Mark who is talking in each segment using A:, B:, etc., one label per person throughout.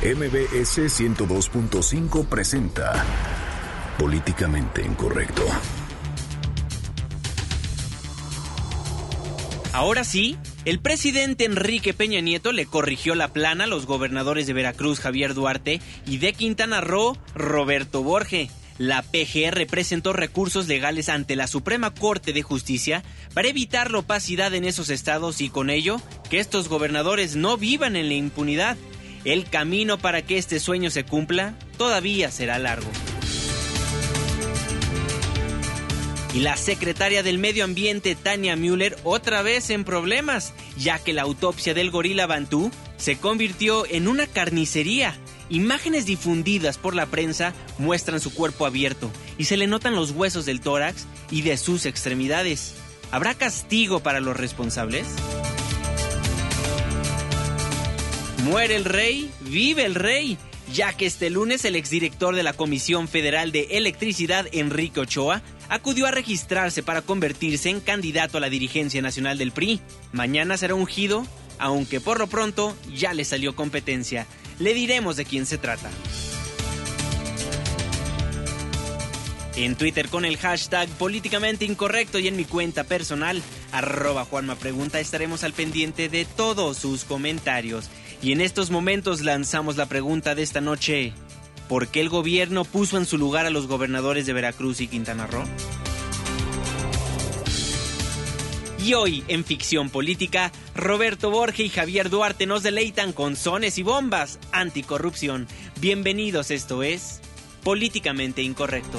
A: MBS 102.5 presenta Políticamente Incorrecto.
B: Ahora sí, el presidente Enrique Peña Nieto le corrigió la plana a los gobernadores de Veracruz Javier Duarte y de Quintana Roo Roberto Borge. La PGR presentó recursos legales ante la Suprema Corte de Justicia para evitar la opacidad en esos estados y con ello que estos gobernadores no vivan en la impunidad. El camino para que este sueño se cumpla todavía será largo. Y la secretaria del Medio Ambiente, Tania Müller, otra vez en problemas, ya que la autopsia del gorila Bantú se convirtió en una carnicería. Imágenes difundidas por la prensa muestran su cuerpo abierto y se le notan los huesos del tórax y de sus extremidades. ¿Habrá castigo para los responsables? Muere el rey, vive el rey, ya que este lunes el exdirector de la Comisión Federal de Electricidad, Enrique Ochoa, acudió a registrarse para convertirse en candidato a la dirigencia nacional del PRI. Mañana será ungido, aunque por lo pronto ya le salió competencia. Le diremos de quién se trata. En Twitter con el hashtag políticamente incorrecto y en mi cuenta personal, arroba Juanma Pregunta, estaremos al pendiente de todos sus comentarios. Y en estos momentos lanzamos la pregunta de esta noche. ¿Por qué el gobierno puso en su lugar a los gobernadores de Veracruz y Quintana Roo? Y hoy, en ficción política, Roberto Borge y Javier Duarte nos deleitan con sones y bombas anticorrupción. Bienvenidos, esto es Políticamente Incorrecto.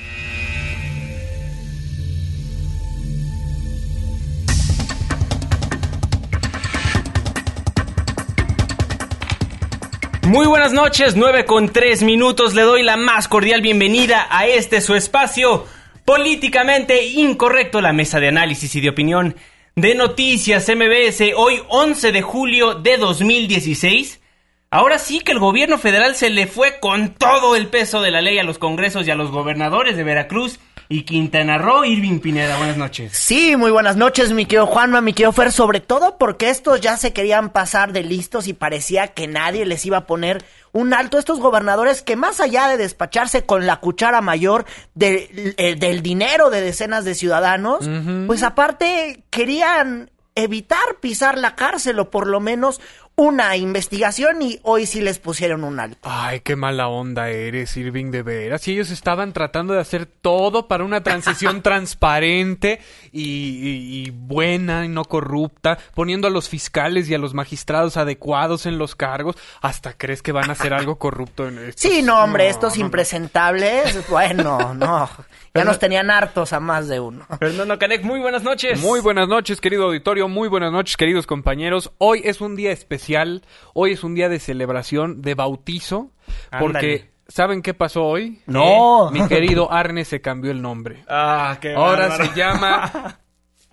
B: Muy buenas noches, 9 con 3 minutos. Le doy la más cordial bienvenida a este su espacio políticamente incorrecto, la mesa de análisis y de opinión de Noticias MBS, hoy 11 de julio de 2016. Ahora sí que el gobierno federal se le fue con todo el peso de la ley a los congresos y a los gobernadores de Veracruz y Quintana Roo. Irving Pineda, buenas noches.
C: Sí, muy buenas noches, mi querido Juanma, mi querido Fer, sobre todo porque estos ya se querían pasar de listos y parecía que nadie les iba a poner un alto a estos gobernadores que más allá de despacharse con la cuchara mayor de- eh, del dinero de decenas de ciudadanos, pues aparte querían evitar pisar la cárcel o por lo menos una investigación y hoy sí les pusieron un alto.
D: Ay, qué mala onda eres, Irving, de veras. Y ellos estaban tratando de hacer todo para una transición transparente y, y- y buena y no corrupta, poniendo a los fiscales y a los magistrados adecuados en los cargos. ¿Hasta crees que van a hacer algo corrupto en esto?
C: Sí, no, hombre, estos impresentables, bueno, no, ya nos tenían hartos a más de uno.
B: Fernando Canek, muy buenas noches.
D: Muy buenas noches, querido auditorio, muy buenas noches, queridos compañeros. Hoy es un día especial, hoy es un día de celebración, de bautizo, porque
B: Ándale.
D: ¿saben qué pasó hoy?
C: No.
D: Mi querido Arne se cambió el nombre.
B: Ah, qué
D: Ahora
B: bárbaro.
D: se llama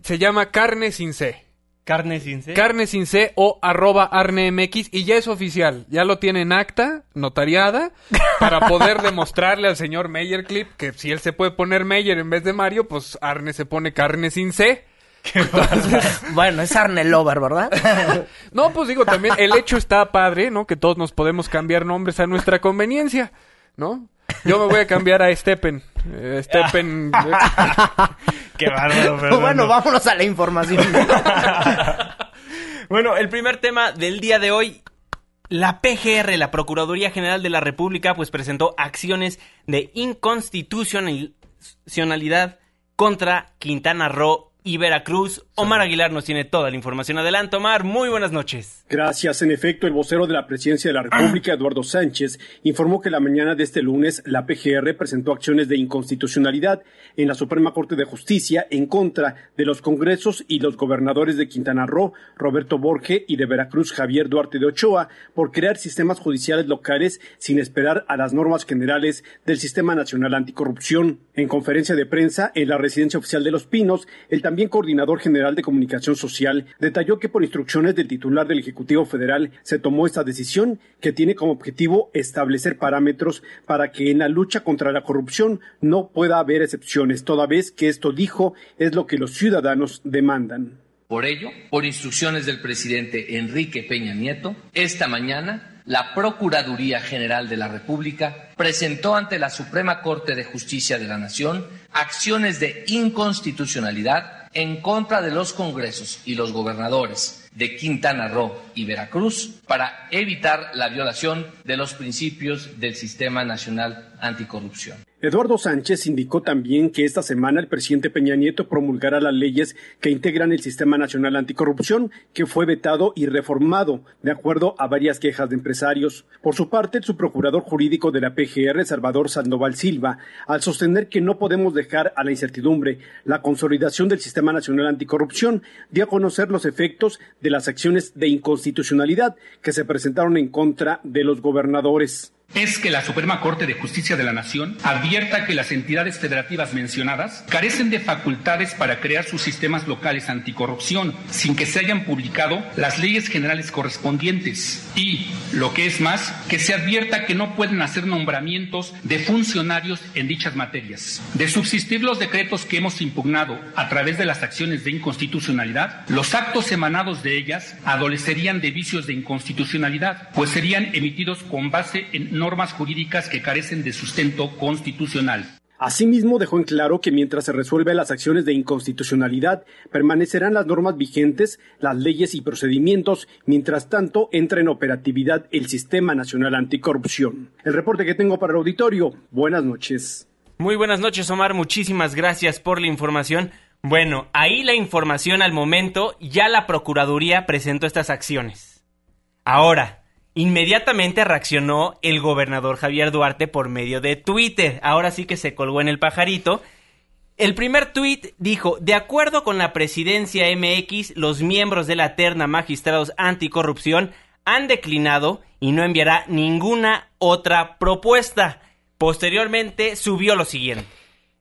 D: se llama Carne sin C.
B: Carne sin C.
D: Carne sin C o arroba arnemx y ya es oficial. Ya lo tiene en acta, notariada, para poder demostrarle al señor Clip que si él se puede poner Meyer en vez de Mario, pues Arne se pone Carne sin C.
C: Bueno, es Arnelover, ¿verdad?
D: No, pues digo, también el hecho está padre, ¿no? Que todos nos podemos cambiar nombres a nuestra conveniencia, ¿no? Yo me voy a cambiar a Steppen. Eh, Steppen.
B: Qué bárbaro, Fernando.
C: bueno, vámonos a la información.
B: Bueno, el primer tema del día de hoy. La PGR, la Procuraduría General de la República, pues presentó acciones de inconstitucionalidad contra Quintana Roo y Veracruz. Omar Aguilar nos tiene toda la información. Adelante, Omar. Muy buenas noches.
E: Gracias. En efecto, el vocero de la Presidencia de la República, Eduardo Sánchez, informó que la mañana de este lunes la PGR presentó acciones de inconstitucionalidad en la Suprema Corte de Justicia en contra de los congresos y los gobernadores de Quintana Roo, Roberto Borge, y de Veracruz, Javier Duarte de Ochoa, por crear sistemas judiciales locales sin esperar a las normas generales del Sistema Nacional Anticorrupción. En conferencia de prensa en la residencia oficial de Los Pinos, el también coordinador general de comunicación social detalló que por instrucciones del titular del Ejecutivo Federal se tomó esta decisión que tiene como objetivo establecer parámetros para que en la lucha contra la corrupción no pueda haber excepciones, toda vez que esto dijo es lo que los ciudadanos demandan.
F: Por ello, por instrucciones del presidente Enrique Peña Nieto, esta mañana la Procuraduría General de la República presentó ante la Suprema Corte de Justicia de la Nación acciones de inconstitucionalidad en contra de los congresos y los gobernadores de Quintana Roo y Veracruz para evitar la violación de los principios del Sistema Nacional Anticorrupción.
E: Eduardo Sánchez indicó también que esta semana el presidente Peña Nieto promulgará las leyes que integran el Sistema Nacional Anticorrupción, que fue vetado y reformado de acuerdo a varias quejas de empresarios. Por su parte, el subprocurador jurídico de la PGR, Salvador Sandoval Silva, al sostener que no podemos dejar a la incertidumbre la consolidación del Sistema Nacional Anticorrupción, dio a conocer los efectos de las acciones de inconstitucionalidad que se presentaron en contra de los gobernadores
G: es que la Suprema Corte de Justicia de la Nación advierta que las entidades federativas mencionadas carecen de facultades para crear sus sistemas locales anticorrupción sin que se hayan publicado las leyes generales correspondientes y, lo que es más, que se advierta que no pueden hacer nombramientos de funcionarios en dichas materias. De subsistir los decretos que hemos impugnado a través de las acciones de inconstitucionalidad, los actos emanados de ellas adolecerían de vicios de inconstitucionalidad, pues serían emitidos con base en normas jurídicas que carecen de sustento constitucional.
E: Asimismo, dejó en claro que mientras se resuelven las acciones de inconstitucionalidad, permanecerán las normas vigentes, las leyes y procedimientos, mientras tanto entra en operatividad el Sistema Nacional Anticorrupción. El reporte que tengo para el auditorio. Buenas noches.
B: Muy buenas noches, Omar. Muchísimas gracias por la información. Bueno, ahí la información al momento, ya la Procuraduría presentó estas acciones. Ahora, Inmediatamente reaccionó el gobernador Javier Duarte por medio de Twitter. Ahora sí que se colgó en el pajarito. El primer tuit dijo, de acuerdo con la presidencia MX, los miembros de la terna magistrados anticorrupción han declinado y no enviará ninguna otra propuesta. Posteriormente subió lo siguiente.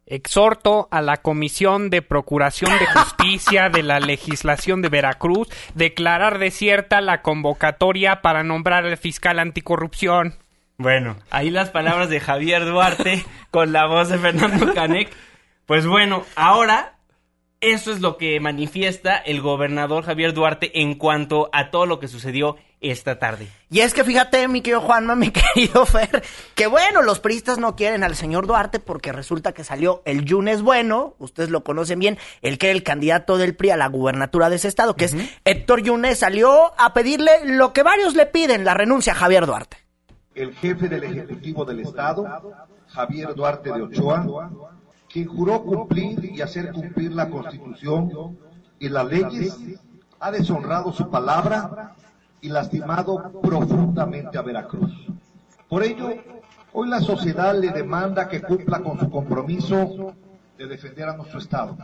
D: Exhorto a la Comisión de Procuración de Justicia de la Legislación de Veracruz declarar desierta la convocatoria para nombrar al fiscal anticorrupción.
B: Bueno, ahí las palabras de Javier Duarte con la voz de Fernando Canec. Pues bueno, ahora eso es lo que manifiesta el gobernador Javier Duarte en cuanto a todo lo que sucedió esta tarde.
C: Y es que fíjate, mi querido Juanma, mi querido Fer, que bueno, los priistas no quieren al señor Duarte porque resulta que salió el Yunes Bueno, ustedes lo conocen bien, el que era el candidato del PRI a la gubernatura de ese estado, que es Héctor Yunes, salió a pedirle lo que varios le piden, la renuncia a Javier Duarte.
H: El jefe del Ejecutivo del Estado, Javier Duarte de Ochoa, quien juró cumplir y hacer cumplir la Constitución y las leyes, ha deshonrado su palabra y lastimado profundamente a Veracruz. Por ello, hoy la sociedad le demanda que cumpla con su compromiso de defender a nuestro Estado.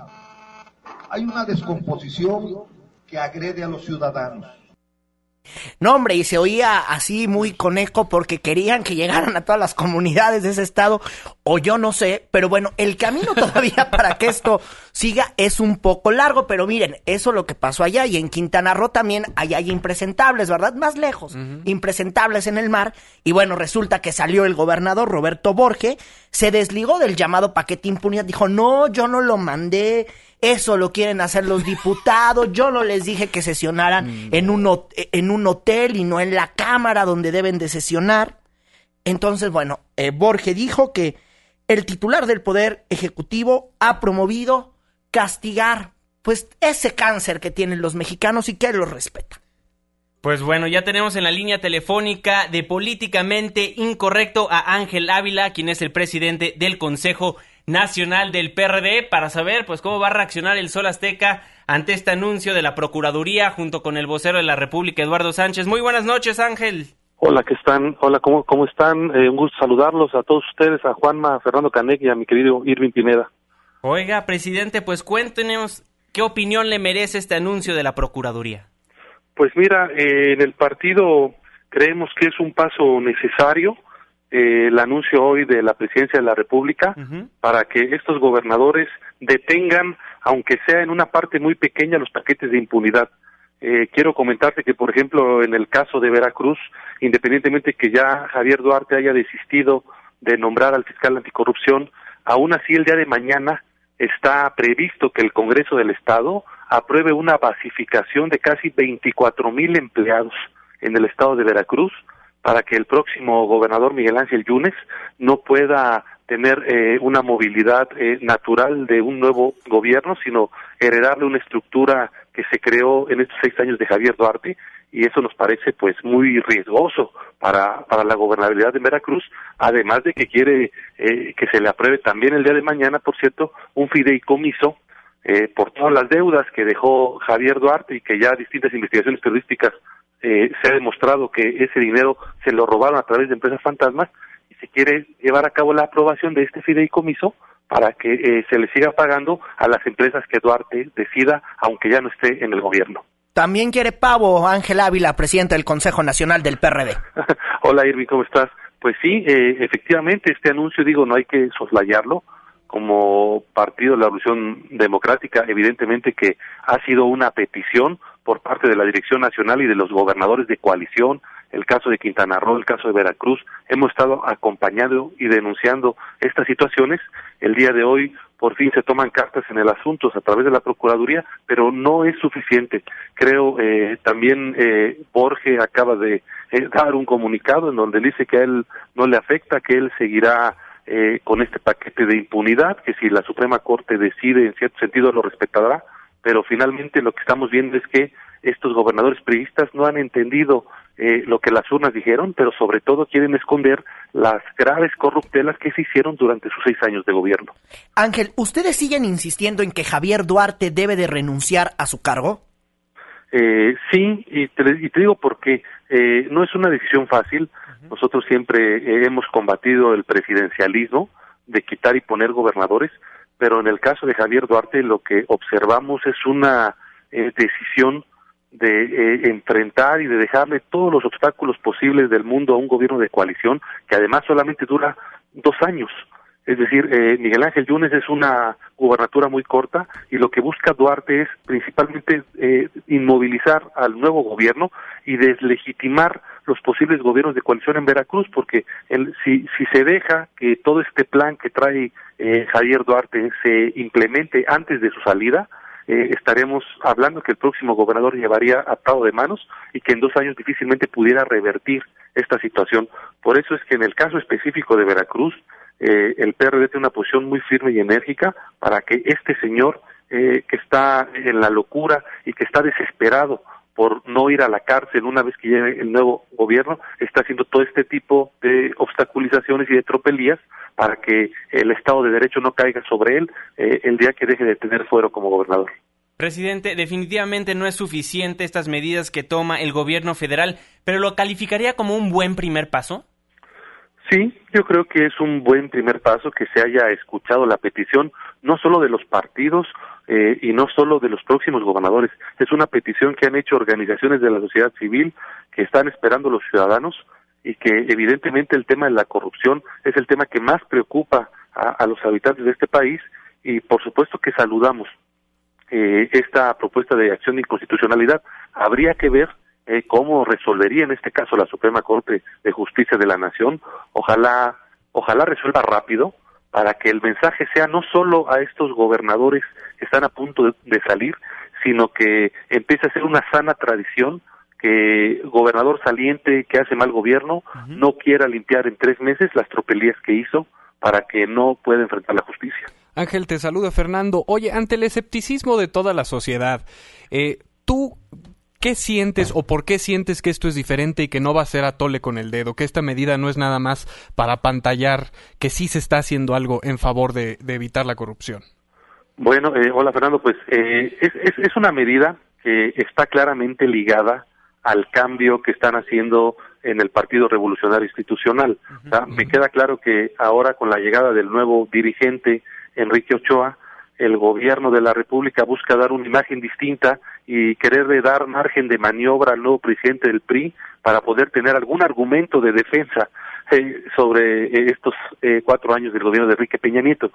H: Hay una descomposición que agrede a los ciudadanos
C: no, hombre, y se oía así muy con eco porque querían que llegaran a todas las comunidades de ese estado, o yo no sé, pero bueno, el camino todavía para que esto siga es un poco largo, pero miren, eso es lo que pasó allá y en Quintana Roo también allá hay impresentables, ¿verdad? Más lejos, impresentables en el mar, y bueno, resulta que salió el gobernador Roberto Borge, se desligó del llamado paquete impunidad, dijo, no, yo no lo mandé, eso lo quieren hacer los diputados. Yo no les dije que sesionaran mm. en, un, en un hotel y no en la Cámara donde deben de sesionar. Entonces, bueno, eh, Borges dijo que el titular del Poder Ejecutivo ha promovido castigar pues ese cáncer que tienen los mexicanos y que los respeta.
B: Pues bueno, ya tenemos en la línea telefónica de Políticamente Incorrecto a Ángel Ávila, quien es el presidente del Consejo nacional del PRD para saber pues cómo va a reaccionar el Sol Azteca ante este anuncio de la Procuraduría junto con el vocero de la República, Eduardo Sánchez. Muy buenas noches, Ángel.
I: Hola, ¿qué están? Hola, ¿cómo, cómo están? Eh, un gusto saludarlos a todos ustedes, a Juanma, a Fernando Canec y a mi querido Irving Pineda.
B: Oiga, presidente, pues cuéntenos qué opinión le merece este anuncio de la Procuraduría.
I: Pues mira, eh, en el partido creemos que es un paso necesario eh, el anuncio hoy de la presidencia de la República para que estos gobernadores detengan, aunque sea en una parte muy pequeña, los paquetes de impunidad. Eh, quiero comentarte que, por ejemplo, en el caso de Veracruz, independientemente que ya Javier Duarte haya desistido de nombrar al fiscal anticorrupción, aún así el día de mañana está previsto que el Congreso del Estado apruebe una basificación de casi 24 mil empleados en el estado de Veracruz para que el próximo gobernador Miguel Ángel Yunes no pueda tener eh, una movilidad eh, natural de un nuevo gobierno, sino heredarle una estructura que se creó en estos seis años de Javier Duarte y eso nos parece pues muy riesgoso para, para la gobernabilidad de Veracruz, además de que quiere eh, que se le apruebe también el día de mañana, por cierto, un fideicomiso por todas las deudas que dejó Javier Duarte y que ya distintas investigaciones periodísticas eh, se ha demostrado que ese dinero se lo robaron a través de empresas fantasmas y se quiere llevar a cabo la aprobación de este fideicomiso para que eh, se le siga pagando a las empresas que Duarte decida, aunque ya no esté en el gobierno.
C: También quiere pavo Ángel Ávila, presidente del Consejo Nacional del PRD.
I: Hola Irving, ¿cómo estás? Pues sí, eh, efectivamente, este anuncio, digo, no hay que soslayarlo. Como Partido de la Revolución Democrática, evidentemente que ha sido una petición por parte de la Dirección Nacional y de los gobernadores de coalición, el caso de Quintana Roo, el caso de Veracruz, hemos estado acompañando y denunciando estas situaciones. El día de hoy, por fin se toman cartas en el asunto a través de la Procuraduría, pero no es suficiente. Creo eh, también eh, Borge acaba de eh, dar un comunicado en donde dice que a él no le afecta, que él seguirá eh, con este paquete de impunidad, que si la Suprema Corte decide en cierto sentido lo respetará, pero finalmente lo que estamos viendo es que estos gobernadores priistas no han entendido eh, lo que las urnas dijeron, pero sobre todo quieren esconder las graves corruptelas que se hicieron durante sus seis años de gobierno.
C: Ángel, ¿ustedes siguen insistiendo en que Javier Duarte debe de renunciar a su cargo?
I: Eh, sí, y te, y te digo porque eh, no es una decisión fácil. Nosotros siempre eh, hemos combatido el presidencialismo de quitar y poner gobernadores, pero en el caso de Javier Duarte lo que observamos es una eh, decisión de eh, enfrentar y de dejarle todos los obstáculos posibles del mundo a un gobierno de coalición que además solamente dura dos años. Es decir, eh, Miguel Ángel Yunes es una gubernatura muy corta y lo que busca Duarte es principalmente inmovilizar al nuevo gobierno y deslegitimar los posibles gobiernos de coalición en Veracruz, porque el, si, si se deja que todo este plan que trae eh, Javier Duarte se implemente antes de su salida, eh, estaremos hablando que el próximo gobernador llevaría atado de manos y que en dos años difícilmente pudiera revertir esta situación. Por eso es que en el caso específico de Veracruz, eh, el PRD tiene una posición muy firme y enérgica para que este señor eh, que está en la locura y que está desesperado por no ir a la cárcel una vez que llegue el nuevo gobierno, está haciendo todo este tipo de obstaculizaciones y de tropelías para que el Estado de Derecho no caiga sobre él eh, el día que deje de tener fuero como gobernador.
B: Presidente, definitivamente no es suficiente estas medidas que toma el gobierno federal, pero ¿lo calificaría como un buen primer paso?
I: Sí, yo creo que es un buen primer paso que se haya escuchado la petición, no solo de los partidos eh, y no solo de los próximos gobernadores, es una petición que han hecho organizaciones de la sociedad civil que están esperando los ciudadanos y que evidentemente el tema de la corrupción es el tema que más preocupa a, los habitantes de este país y por supuesto que saludamos eh, esta propuesta de acción de inconstitucionalidad. Habría que ver eh, cómo resolvería en este caso la Suprema Corte de Justicia de la Nación. Ojalá, ojalá resuelva rápido para que el mensaje sea no solo a estos gobernadores que están a punto de, salir, sino que empiece a ser una sana tradición que gobernador saliente que hace mal gobierno no quiera limpiar en tres meses las tropelías que hizo para que no pueda enfrentar la justicia.
D: Ángel, te saluda Fernando. Oye, ante el escepticismo de toda la sociedad, eh, ¿tú ¿qué sientes o por qué sientes que esto es diferente y que no va a ser a tole con el dedo? Que esta medida no es nada más para pantallar que sí se está haciendo algo en favor de, evitar la corrupción.
I: Bueno, eh, hola Fernando, pues eh, es, es una medida que está claramente ligada al cambio que están haciendo en el Partido Revolucionario Institucional. Me queda claro que ahora con la llegada del nuevo dirigente Enrique Ochoa, el gobierno de la República busca dar una imagen distinta y querer dar margen de maniobra al nuevo presidente del PRI para poder tener algún argumento de defensa eh, sobre eh, estos eh, cuatro años del gobierno de Enrique Peña Nieto.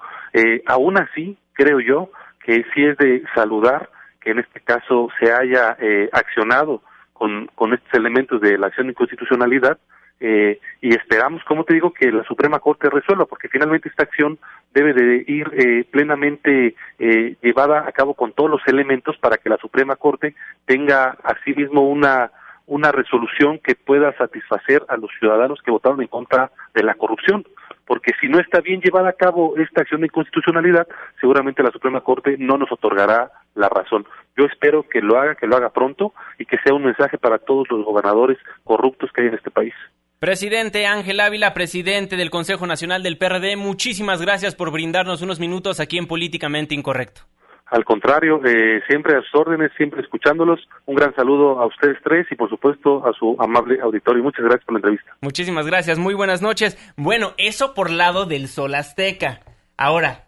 I: aún así, creo yo que sí es de saludar que en este caso se haya accionado con, con estos elementos de la acción de inconstitucionalidad eh, y esperamos, como te digo, que la Suprema Corte resuelva, porque finalmente esta acción debe de ir eh, plenamente eh, llevada a cabo con todos los elementos para que la Suprema Corte tenga asimismo una una resolución que pueda satisfacer a los ciudadanos que votaron en contra de la corrupción porque si no está bien llevada a cabo esta acción de inconstitucionalidad, seguramente la Suprema Corte no nos otorgará la razón. Yo espero que lo haga, que lo haga pronto y que sea un mensaje para todos los gobernadores corruptos que hay en este país.
B: Presidente Ángel Ávila, presidente del Consejo Nacional del PRD, muchísimas gracias por brindarnos unos minutos aquí en Políticamente Incorrecto.
I: Al contrario, eh, siempre a sus órdenes, siempre escuchándolos. Un gran saludo a ustedes tres y por supuesto a su amable auditorio. Muchas gracias por la entrevista.
B: Muchísimas gracias, muy buenas noches. Bueno, eso por lado del Sol Azteca. Ahora,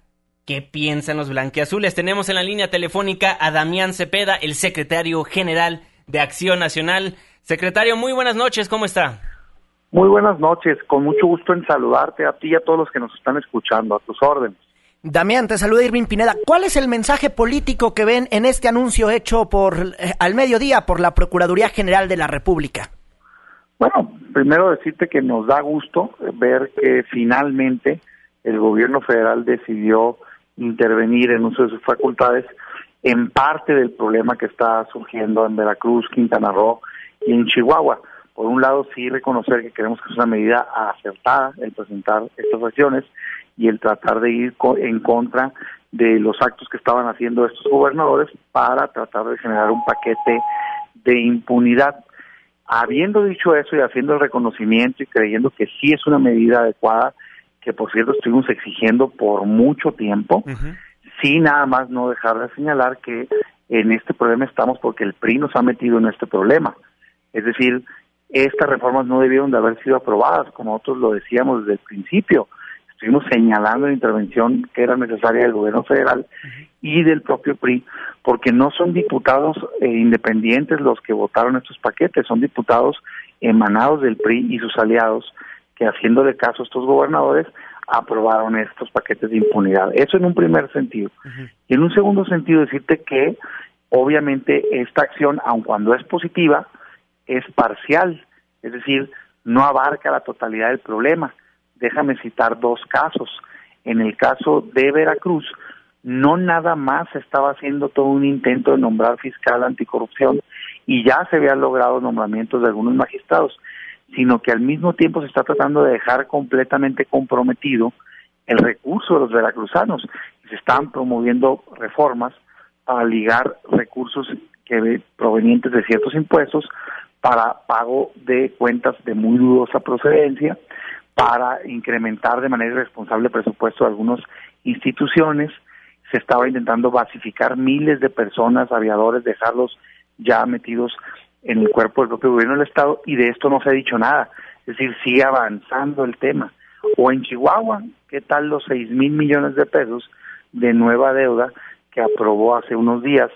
B: ¿qué piensan los blanqueazules? Tenemos en la línea telefónica a Damián Cepeda, el secretario general de Acción Nacional. Secretario, muy buenas noches, ¿cómo está?
J: Muy buenas noches, con mucho gusto en saludarte a ti y a todos los que nos están escuchando, a tus órdenes.
C: Damián, te saluda Irving Pineda. ¿Cuál es el mensaje político que ven en este anuncio hecho por eh, al mediodía por la Procuraduría General de la República?
J: Bueno, primero decirte que nos da gusto ver que finalmente el gobierno federal decidió intervenir en uso de sus facultades en parte del problema que está surgiendo en Veracruz, Quintana Roo y en Chihuahua. Por un lado, sí reconocer que creemos que es una medida acertada el presentar estas acciones y el tratar de ir en contra de los actos que estaban haciendo estos gobernadores para tratar de generar un paquete de impunidad. Habiendo dicho eso y haciendo el reconocimiento y creyendo que sí es una medida adecuada, que por cierto estuvimos exigiendo por mucho tiempo, sí nada más no dejar de señalar que en este problema estamos porque el PRI nos ha metido en este problema. Es decir, estas reformas no debieron de haber sido aprobadas, como nosotros lo decíamos desde el principio estuvimos señalando la intervención que era necesaria del gobierno federal y del propio PRI, porque no son diputados eh, independientes los que votaron estos paquetes, son diputados emanados del PRI y sus aliados que haciéndole caso a estos gobernadores aprobaron estos paquetes de impunidad. Eso en un primer sentido. Y en un segundo sentido decirte que obviamente esta acción, aun cuando es positiva, es parcial, es decir, no abarca la totalidad del problema déjame citar dos casos. En el caso de Veracruz, no nada más estaba haciendo todo un intento de nombrar fiscal anticorrupción y ya se habían logrado nombramientos de algunos magistrados, sino que al mismo tiempo se está tratando de dejar completamente comprometido el recurso de los veracruzanos. Se están promoviendo reformas para ligar recursos que provenientes de ciertos impuestos para pago de cuentas de muy dudosa procedencia, para incrementar de manera irresponsable el presupuesto de algunas instituciones. Se estaba intentando basificar miles de personas, aviadores, dejarlos ya metidos en el cuerpo del propio gobierno del Estado y de esto no se ha dicho nada. Es decir, sigue avanzando el tema. O en Chihuahua, ¿qué tal los seis mil millones de pesos de nueva deuda que aprobó hace unos días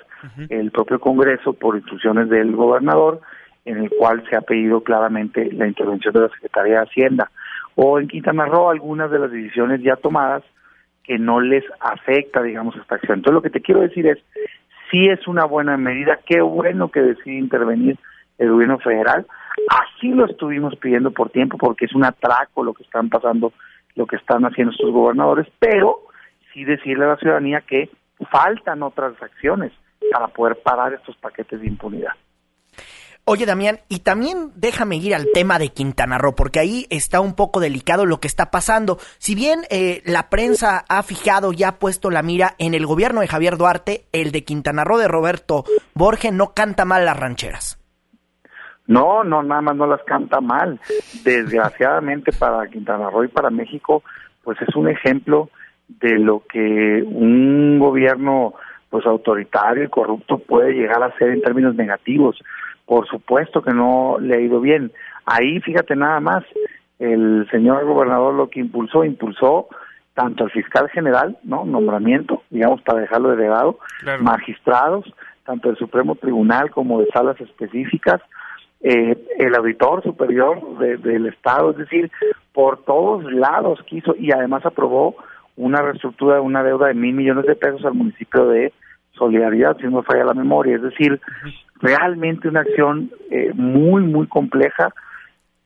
J: el propio Congreso por instrucciones del gobernador, en el cual se ha pedido claramente la intervención de la Secretaría de Hacienda? o en Quintana Roo algunas de las decisiones ya tomadas que no les afecta, digamos, esta acción. Entonces, lo que te quiero decir es, si es una buena medida, qué bueno que decide intervenir el gobierno federal. Así lo estuvimos pidiendo por tiempo, porque es un atraco lo que están pasando, lo que están haciendo estos gobernadores, pero sí decirle a la ciudadanía que faltan otras acciones para poder parar estos paquetes de impunidad.
C: Oye, Damián, y también déjame ir al tema de Quintana Roo, porque ahí está un poco delicado lo que está pasando. Si bien eh, la prensa ha fijado y ha puesto la mira en el gobierno de Javier Duarte, el de Quintana Roo de Roberto Borge no canta mal las rancheras.
J: No, no, nada más no las canta mal. Desgraciadamente para Quintana Roo y para México, pues es un ejemplo de lo que un gobierno pues autoritario y corrupto puede llegar a ser en términos negativos. Por supuesto que no le ha ido bien. Ahí, fíjate nada más, el señor gobernador lo que impulsó, impulsó tanto al fiscal general, ¿no? Nombramiento, digamos, para dejarlo de legado, magistrados, tanto del Supremo Tribunal como de salas específicas, eh, el auditor superior del Estado, es decir, por todos lados quiso y además aprobó una reestructura de una deuda de mil millones de pesos al municipio de Solidaridad, si no me falla la memoria, es decir, realmente una acción eh, muy, muy compleja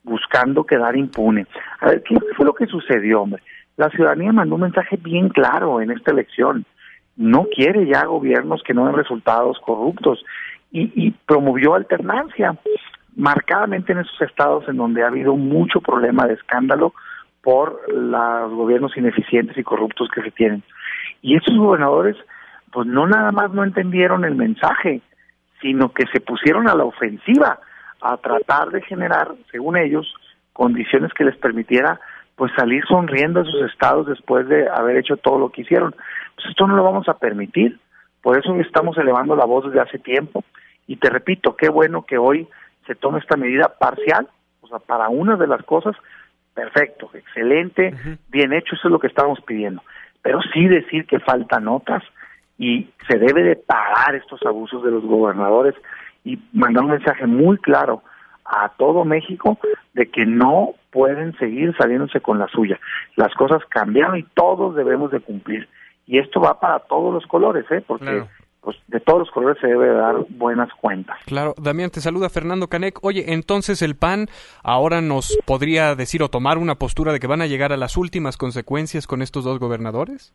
J: buscando quedar impune. A ver, ¿qué fue lo que sucedió, hombre? La ciudadanía mandó un mensaje bien claro en esta elección. No quiere ya gobiernos que no den resultados corruptos y, y promovió alternancia marcadamente en esos estados en donde ha habido mucho problema de escándalo por los gobiernos ineficientes y corruptos que se tienen. Y estos gobernadores, pues no nada más no entendieron el mensaje, sino que se pusieron a la ofensiva a tratar de generar, según ellos, condiciones que les permitiera pues salir sonriendo de sus estados después de haber hecho todo lo que hicieron. Pues esto no lo vamos a permitir. Por eso estamos elevando la voz desde hace tiempo. Y te repito, qué bueno que hoy se tome esta medida parcial, o sea, para una de las cosas, perfecto, excelente, bien hecho, eso es lo que estábamos pidiendo. Pero sí decir que faltan otras y se debe de pagar estos abusos de los gobernadores y mandar un mensaje muy claro a todo México de que no pueden seguir saliéndose con la suya. Las cosas cambiaron y todos debemos de cumplir. Y esto va para todos los colores, ¿eh? Porque pues de todos los colores se debe dar buenas cuentas.
D: Claro, Damián, te saluda Fernando Canec. Oye, entonces el PAN ahora nos podría decir o tomar una postura de que van a llegar a las últimas consecuencias con estos dos gobernadores?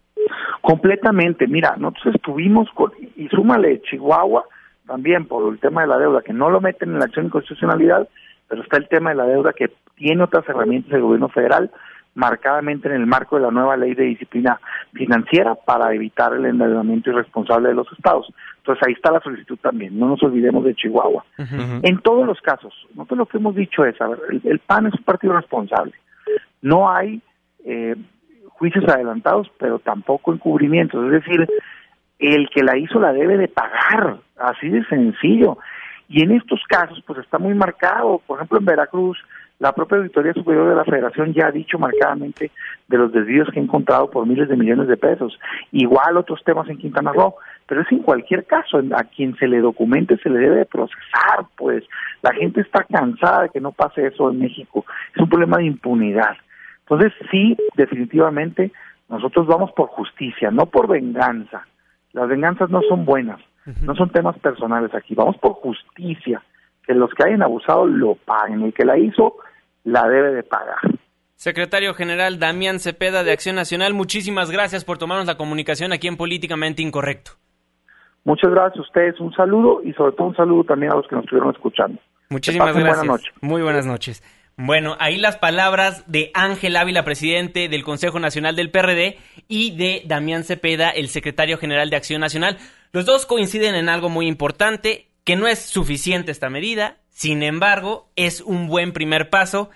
J: Completamente. Mira, nosotros estuvimos con, y súmale Chihuahua también por el tema de la deuda, que no lo meten en la acción de constitucionalidad, pero está el tema de la deuda que tiene otras herramientas del gobierno federal, marcadamente en el marco de la nueva ley de disciplina financiera para evitar el endeudamiento irresponsable de los estados. Entonces ahí está la solicitud también, no nos olvidemos de Chihuahua. En todos los casos, nosotros lo que hemos dicho es, a ver, el, PAN es un partido responsable. No hay eh, juicios adelantados, pero tampoco encubrimientos. Es decir, el que la hizo la debe de pagar, así de sencillo. Y en estos casos, pues está muy marcado. Por ejemplo, en Veracruz, la propia Auditoría Superior de la Federación ya ha dicho marcadamente de los desvíos que ha encontrado por miles de millones de pesos. Igual otros temas en Quintana Roo, pero es en cualquier caso, a quien se le documente se le debe de procesar, pues la gente está cansada de que no pase eso en México. Es un problema de impunidad. Entonces, sí, definitivamente, nosotros vamos por justicia, no por venganza. Las venganzas no son buenas, no son temas personales aquí, vamos por justicia, que los que hayan abusado lo paguen, el que la hizo la debe de pagar.
B: Secretario General Damián Cepeda de Acción Nacional, muchísimas gracias por tomarnos la comunicación aquí en Políticamente Incorrecto.
J: Muchas gracias a ustedes, un saludo y sobre todo un saludo también a los que nos estuvieron escuchando.
B: Muchísimas gracias. Buenas noches. Muy buenas noches. Bueno, ahí las palabras de Ángel Ávila, presidente del Consejo Nacional del PRD, y de Damián Cepeda, el secretario general de Acción Nacional. Los dos coinciden en algo muy importante, que no es suficiente esta medida, sin embargo, es un buen primer paso.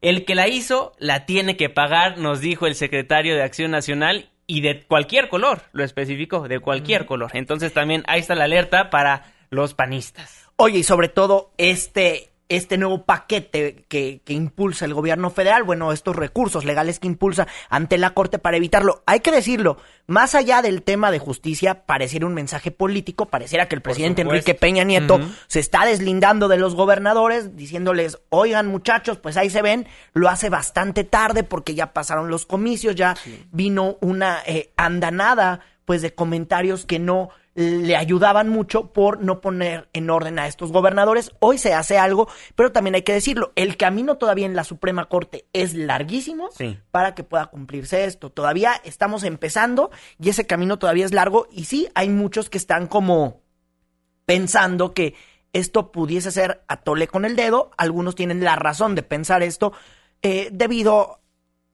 B: El que la hizo la tiene que pagar, nos dijo el secretario de Acción Nacional, y de cualquier color, lo especificó, de cualquier color. Entonces también ahí está la alerta para los panistas.
C: Oye, y sobre todo este este nuevo paquete que, que, impulsa el gobierno federal, bueno, estos recursos legales que impulsa ante la Corte para evitarlo. Hay que decirlo, más allá del tema de justicia, pareciera un mensaje político, pareciera que el presidente Enrique Peña Nieto se está deslindando de los gobernadores, diciéndoles, oigan muchachos, pues ahí se ven, lo hace bastante tarde porque ya pasaron los comicios, ya vino una eh, andanada pues de comentarios que no le ayudaban mucho por no poner en orden a estos gobernadores. Hoy se hace algo, pero también hay que decirlo, el camino todavía en la Suprema Corte es larguísimo para que pueda cumplirse esto. Todavía estamos empezando y ese camino todavía es largo y sí, hay muchos que están como pensando que esto pudiese ser a tole con el dedo. Algunos tienen la razón de pensar esto eh, debido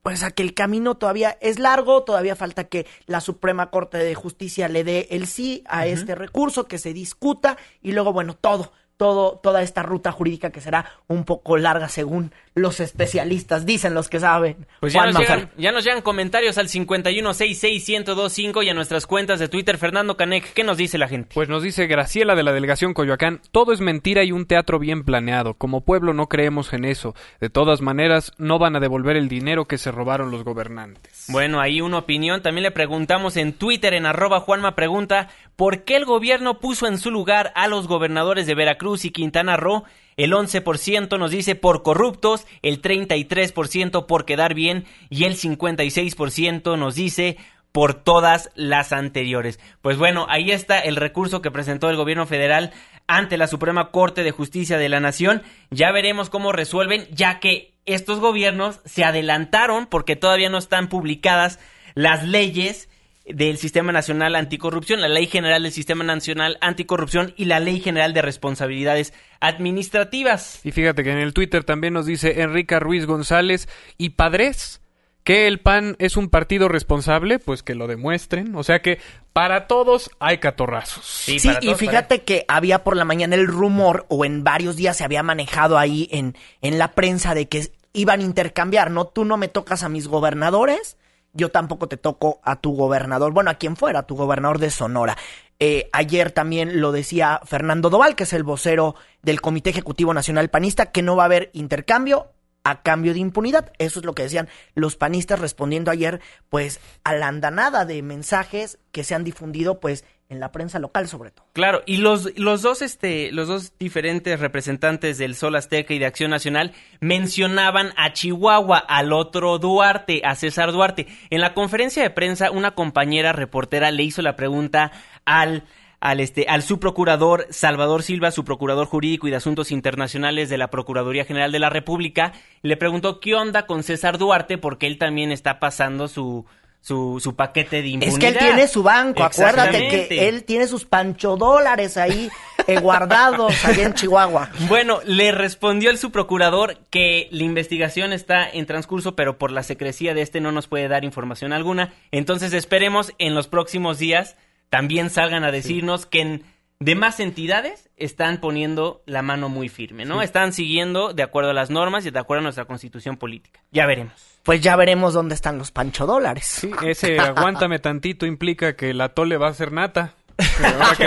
C: pues a que el camino todavía es largo, todavía falta que la Suprema Corte de Justicia le dé el sí a este recurso, que se discuta y luego, bueno, todo, todo, toda esta ruta jurídica que será un poco larga según los especialistas, dicen los que saben.
B: Pues ya nos, llegan, ya nos, llegan, comentarios al 5166125 y a nuestras cuentas de Twitter. Fernando Canec, ¿qué nos dice la gente?
D: Pues nos dice Graciela de la delegación Coyoacán, todo es mentira y un teatro bien planeado. Como pueblo no creemos en eso. De todas maneras, no van a devolver el dinero que se robaron los gobernantes.
B: Bueno, ahí una opinión. También le preguntamos en Twitter, en arroba Juanma Pregunta, ¿por qué el gobierno puso en su lugar a los gobernadores de Veracruz y Quintana Roo? el 11% nos dice por corruptos, el 33% por quedar bien y el 56% nos dice por todas las anteriores. Pues bueno, ahí está el recurso que presentó el gobierno federal ante la Suprema Corte de Justicia de la Nación. Ya veremos cómo resuelven, ya que estos gobiernos se adelantaron porque todavía no están publicadas las leyes del Sistema Nacional Anticorrupción, la Ley General del Sistema Nacional Anticorrupción y la Ley General de Responsabilidades Administrativas.
D: Y fíjate que en el Twitter también nos dice Enrica Ruiz González y Padres que el PAN es un partido responsable, pues que lo demuestren. O sea que para todos hay catorrazos.
C: Sí, y fíjate que había por la mañana el rumor, o en varios días se había manejado ahí en, en la prensa de que iban a intercambiar, ¿no? Tú no me tocas a mis gobernadores, yo tampoco te toco a tu gobernador, bueno, a quien fuera, a tu gobernador de Sonora. Eh, ayer también lo decía Fernando Doval, que es el vocero del Comité Ejecutivo Nacional Panista, que no va a haber intercambio a cambio de impunidad. Eso es lo que decían los panistas respondiendo ayer, pues, a la andanada de mensajes que se han difundido, pues, en la prensa local sobre todo.
B: Claro, y los, los dos este los dos diferentes representantes del Sol Azteca y de Acción Nacional mencionaban a Chihuahua, al otro Duarte, a César Duarte. En la conferencia de prensa una compañera reportera le hizo la pregunta al al este al subprocurador Salvador Silva, su procurador jurídico y de asuntos internacionales de la Procuraduría General de la República, le preguntó qué onda con César Duarte porque él también está pasando su su, su paquete de impunidad.
C: Es que él tiene su banco, acuérdate que él tiene sus pancho dólares ahí eh, guardados ahí en Chihuahua.
B: Bueno, le respondió el subprocurador que la investigación está en transcurso, pero por la secrecía de este no nos puede dar información alguna. Entonces esperemos en los próximos días también salgan a decirnos que en demás entidades están poniendo la mano muy firme, ¿no? Están siguiendo de acuerdo a las normas y de acuerdo a nuestra constitución política. Ya veremos.
C: Pues ya veremos dónde están los pancho dólares.
D: Sí, ese aguántame tantito implica que la tole va a ser nata. Ahora que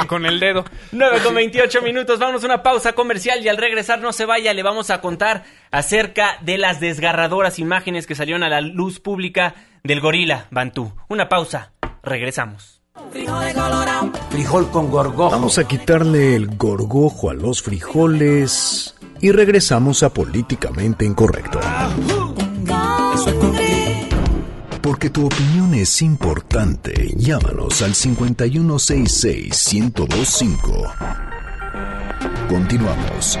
D: lo con el dedo.
B: 9 con 28 minutos, vamos a una pausa comercial y al regresar no se vaya, le vamos a contar acerca de las desgarradoras imágenes que salieron a la luz pública del gorila Bantú. Una pausa, regresamos.
A: Frijol con gorgojo. Vamos a quitarle el gorgojo a los frijoles y regresamos a Políticamente Incorrecto. Porque tu opinión es importante. Llámanos al 5166-1025. Continuamos.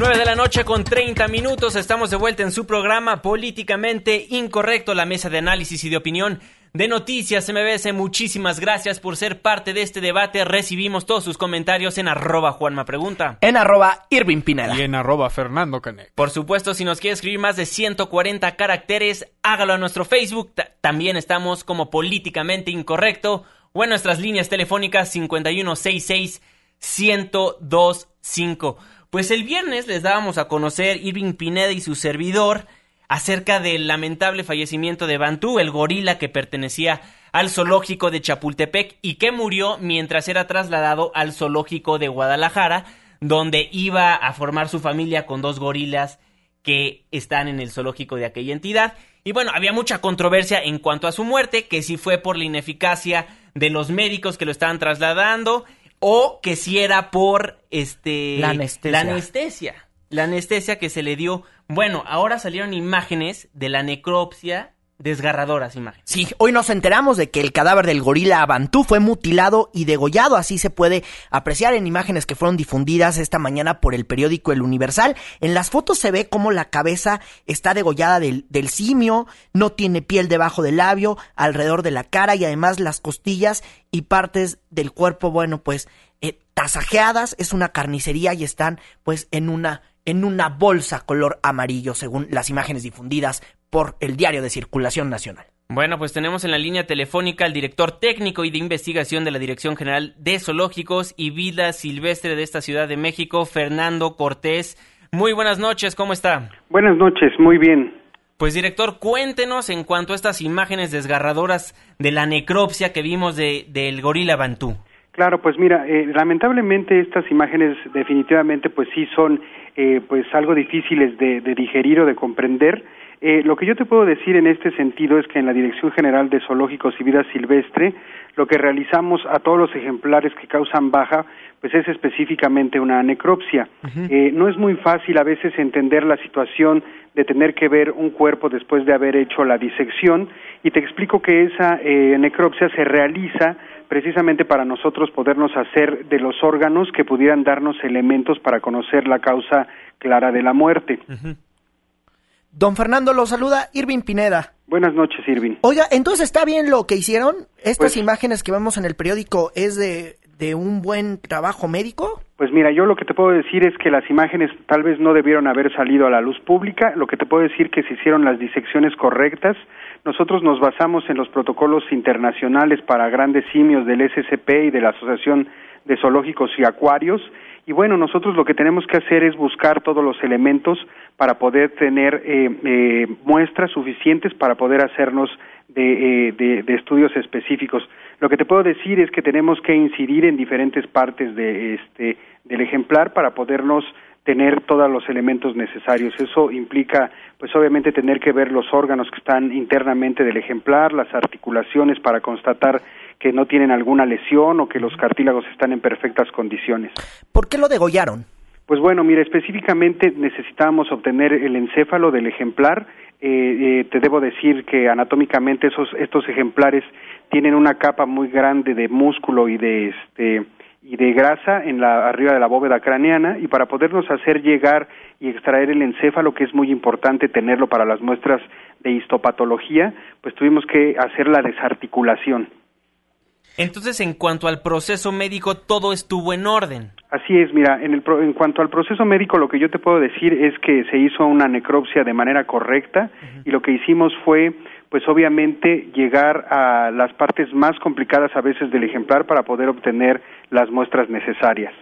B: 9 de la noche con 30 minutos. Estamos de vuelta en su programa Políticamente Incorrecto, la mesa de análisis y de opinión de Noticias MBS. Muchísimas gracias por ser parte de este debate. Recibimos todos sus comentarios en arroba Juanma Pregunta.
C: En arroba Irving Pineda.
D: Y en arroba Fernando Canek.
B: Por supuesto, si nos quiere escribir más de 140 caracteres, hágalo a nuestro Facebook. También estamos como Políticamente Incorrecto o en nuestras líneas telefónicas 5166 1025. Pues el viernes les dábamos a conocer Irving Pineda y su servidor acerca del lamentable fallecimiento de Bantú, el gorila que pertenecía al zoológico de Chapultepec y que murió mientras era trasladado al zoológico de Guadalajara, donde iba a formar su familia con dos gorilas que están en el zoológico de aquella entidad. Y bueno, había mucha controversia en cuanto a su muerte, que si fue por la ineficacia de los médicos que lo estaban trasladando, o que si era por este
C: la anestesia.
B: La anestesia, la anestesia que se le dio. Bueno, ahora salieron imágenes de la necropsia desgarradoras imágenes.
C: Sí, hoy nos enteramos de que el cadáver del gorila Bantú fue mutilado y degollado, así se puede apreciar en imágenes que fueron difundidas esta mañana por el periódico El Universal. En las fotos se ve como la cabeza está degollada del, del simio, no tiene piel debajo del labio, alrededor de la cara y además las costillas y partes del cuerpo, bueno, pues eh, tasajeadas, es una carnicería y están pues en una en una bolsa color amarillo según las imágenes difundidas por el diario de circulación nacional.
B: Bueno, pues tenemos en la línea telefónica al director técnico y de investigación de la Dirección General de Zoológicos y Vida Silvestre de esta Ciudad de México, Fernando Cortés. Muy buenas noches, ¿cómo está?
K: Buenas noches, muy bien.
B: Pues director, cuéntenos en cuanto a estas imágenes desgarradoras de la necropsia que vimos de, del gorila Bantú.
K: Claro, pues mira, eh, lamentablemente estas imágenes definitivamente pues sí son eh, pues algo difíciles de, de, digerir o de comprender. Eh, lo que yo te puedo decir en este sentido es que en la Dirección General de Zoológicos y Vida Silvestre lo que realizamos a todos los ejemplares que causan baja pues es específicamente una necropsia. eh, no es muy fácil a veces entender la situación de tener que ver un cuerpo después de haber hecho la disección y te explico que esa eh, necropsia se realiza precisamente para nosotros podernos hacer de los órganos que pudieran darnos elementos para conocer la causa clara de la muerte.
C: Don Fernando lo saluda Irving Pineda.
K: Buenas noches, Irving.
C: Oiga, entonces está bien lo que hicieron. Estas
K: Pues-
C: imágenes que vemos en el periódico es de, de un buen trabajo médico.
K: Pues mira, yo lo que te puedo decir es que las imágenes tal vez no debieron haber salido a la luz pública. Lo que te puedo decir que se hicieron las disecciones correctas. Nosotros nos basamos en los protocolos internacionales para grandes simios del SCP y de la Asociación de Zoológicos y Acuarios. Y bueno, nosotros lo que tenemos que hacer es buscar todos los elementos para poder tener eh, eh, muestras suficientes para poder hacernos de, eh, de, de estudios específicos. Lo que te puedo decir es que tenemos que incidir en diferentes partes de este del ejemplar para podernos tener todos los elementos necesarios. Eso implica, pues obviamente, tener que ver los órganos que están internamente del ejemplar, las articulaciones para constatar que no tienen alguna lesión o que los cartílagos están en perfectas condiciones.
C: ¿Por qué lo degollaron?
K: Pues bueno, mira, específicamente necesitábamos obtener el encéfalo del ejemplar. Eh, eh, te debo decir que anatómicamente esos estos ejemplares tienen una capa muy grande de músculo y de este y de grasa en la arriba de la bóveda craneana y para podernos hacer llegar y extraer el encéfalo que es muy importante tenerlo para las muestras de histopatología, pues tuvimos que hacer la desarticulación.
B: Entonces, en cuanto al proceso médico, todo estuvo en orden.
K: Así es, mira, en, el pro- en cuanto al proceso médico, lo que yo te puedo decir es que se hizo una necropsia de manera correcta y lo que hicimos fue, pues obviamente, llegar a las partes más complicadas a veces del ejemplar para poder obtener las muestras necesarias.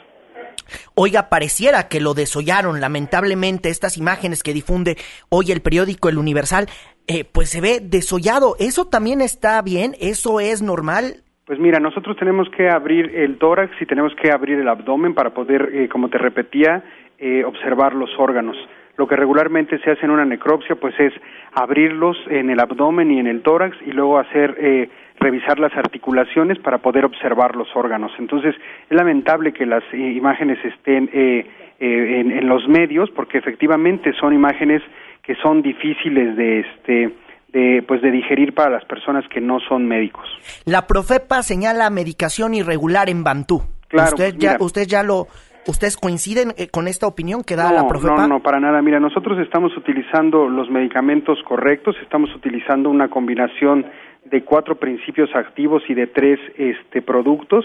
C: Oiga, pareciera que lo desollaron. Lamentablemente, estas imágenes que difunde hoy el periódico El Universal, eh, pues se ve desollado. ¿Eso también está bien? ¿Eso es normal?
K: Pues mira, nosotros tenemos que abrir el tórax y tenemos que abrir el abdomen para poder, eh, como te repetía, eh, observar los órganos. Lo que regularmente se hace en una necropsia, pues es abrirlos en el abdomen y en el tórax y luego hacer eh, revisar las articulaciones para poder observar los órganos. Entonces, es lamentable que las eh, imágenes estén eh, en, en los medios, porque efectivamente son imágenes que son difíciles de este de pues de digerir para las personas que no son médicos.
C: La Profepa señala medicación irregular en Bantú.
K: Claro,
C: ¿Usted
K: pues
C: ya,
K: mira.
C: usted ya lo, ustedes coinciden eh, con esta opinión que da la Profepa?
K: no, no, para nada. Mira, nosotros estamos utilizando los medicamentos correctos, estamos utilizando una combinación de cuatro principios activos y de tres este, productos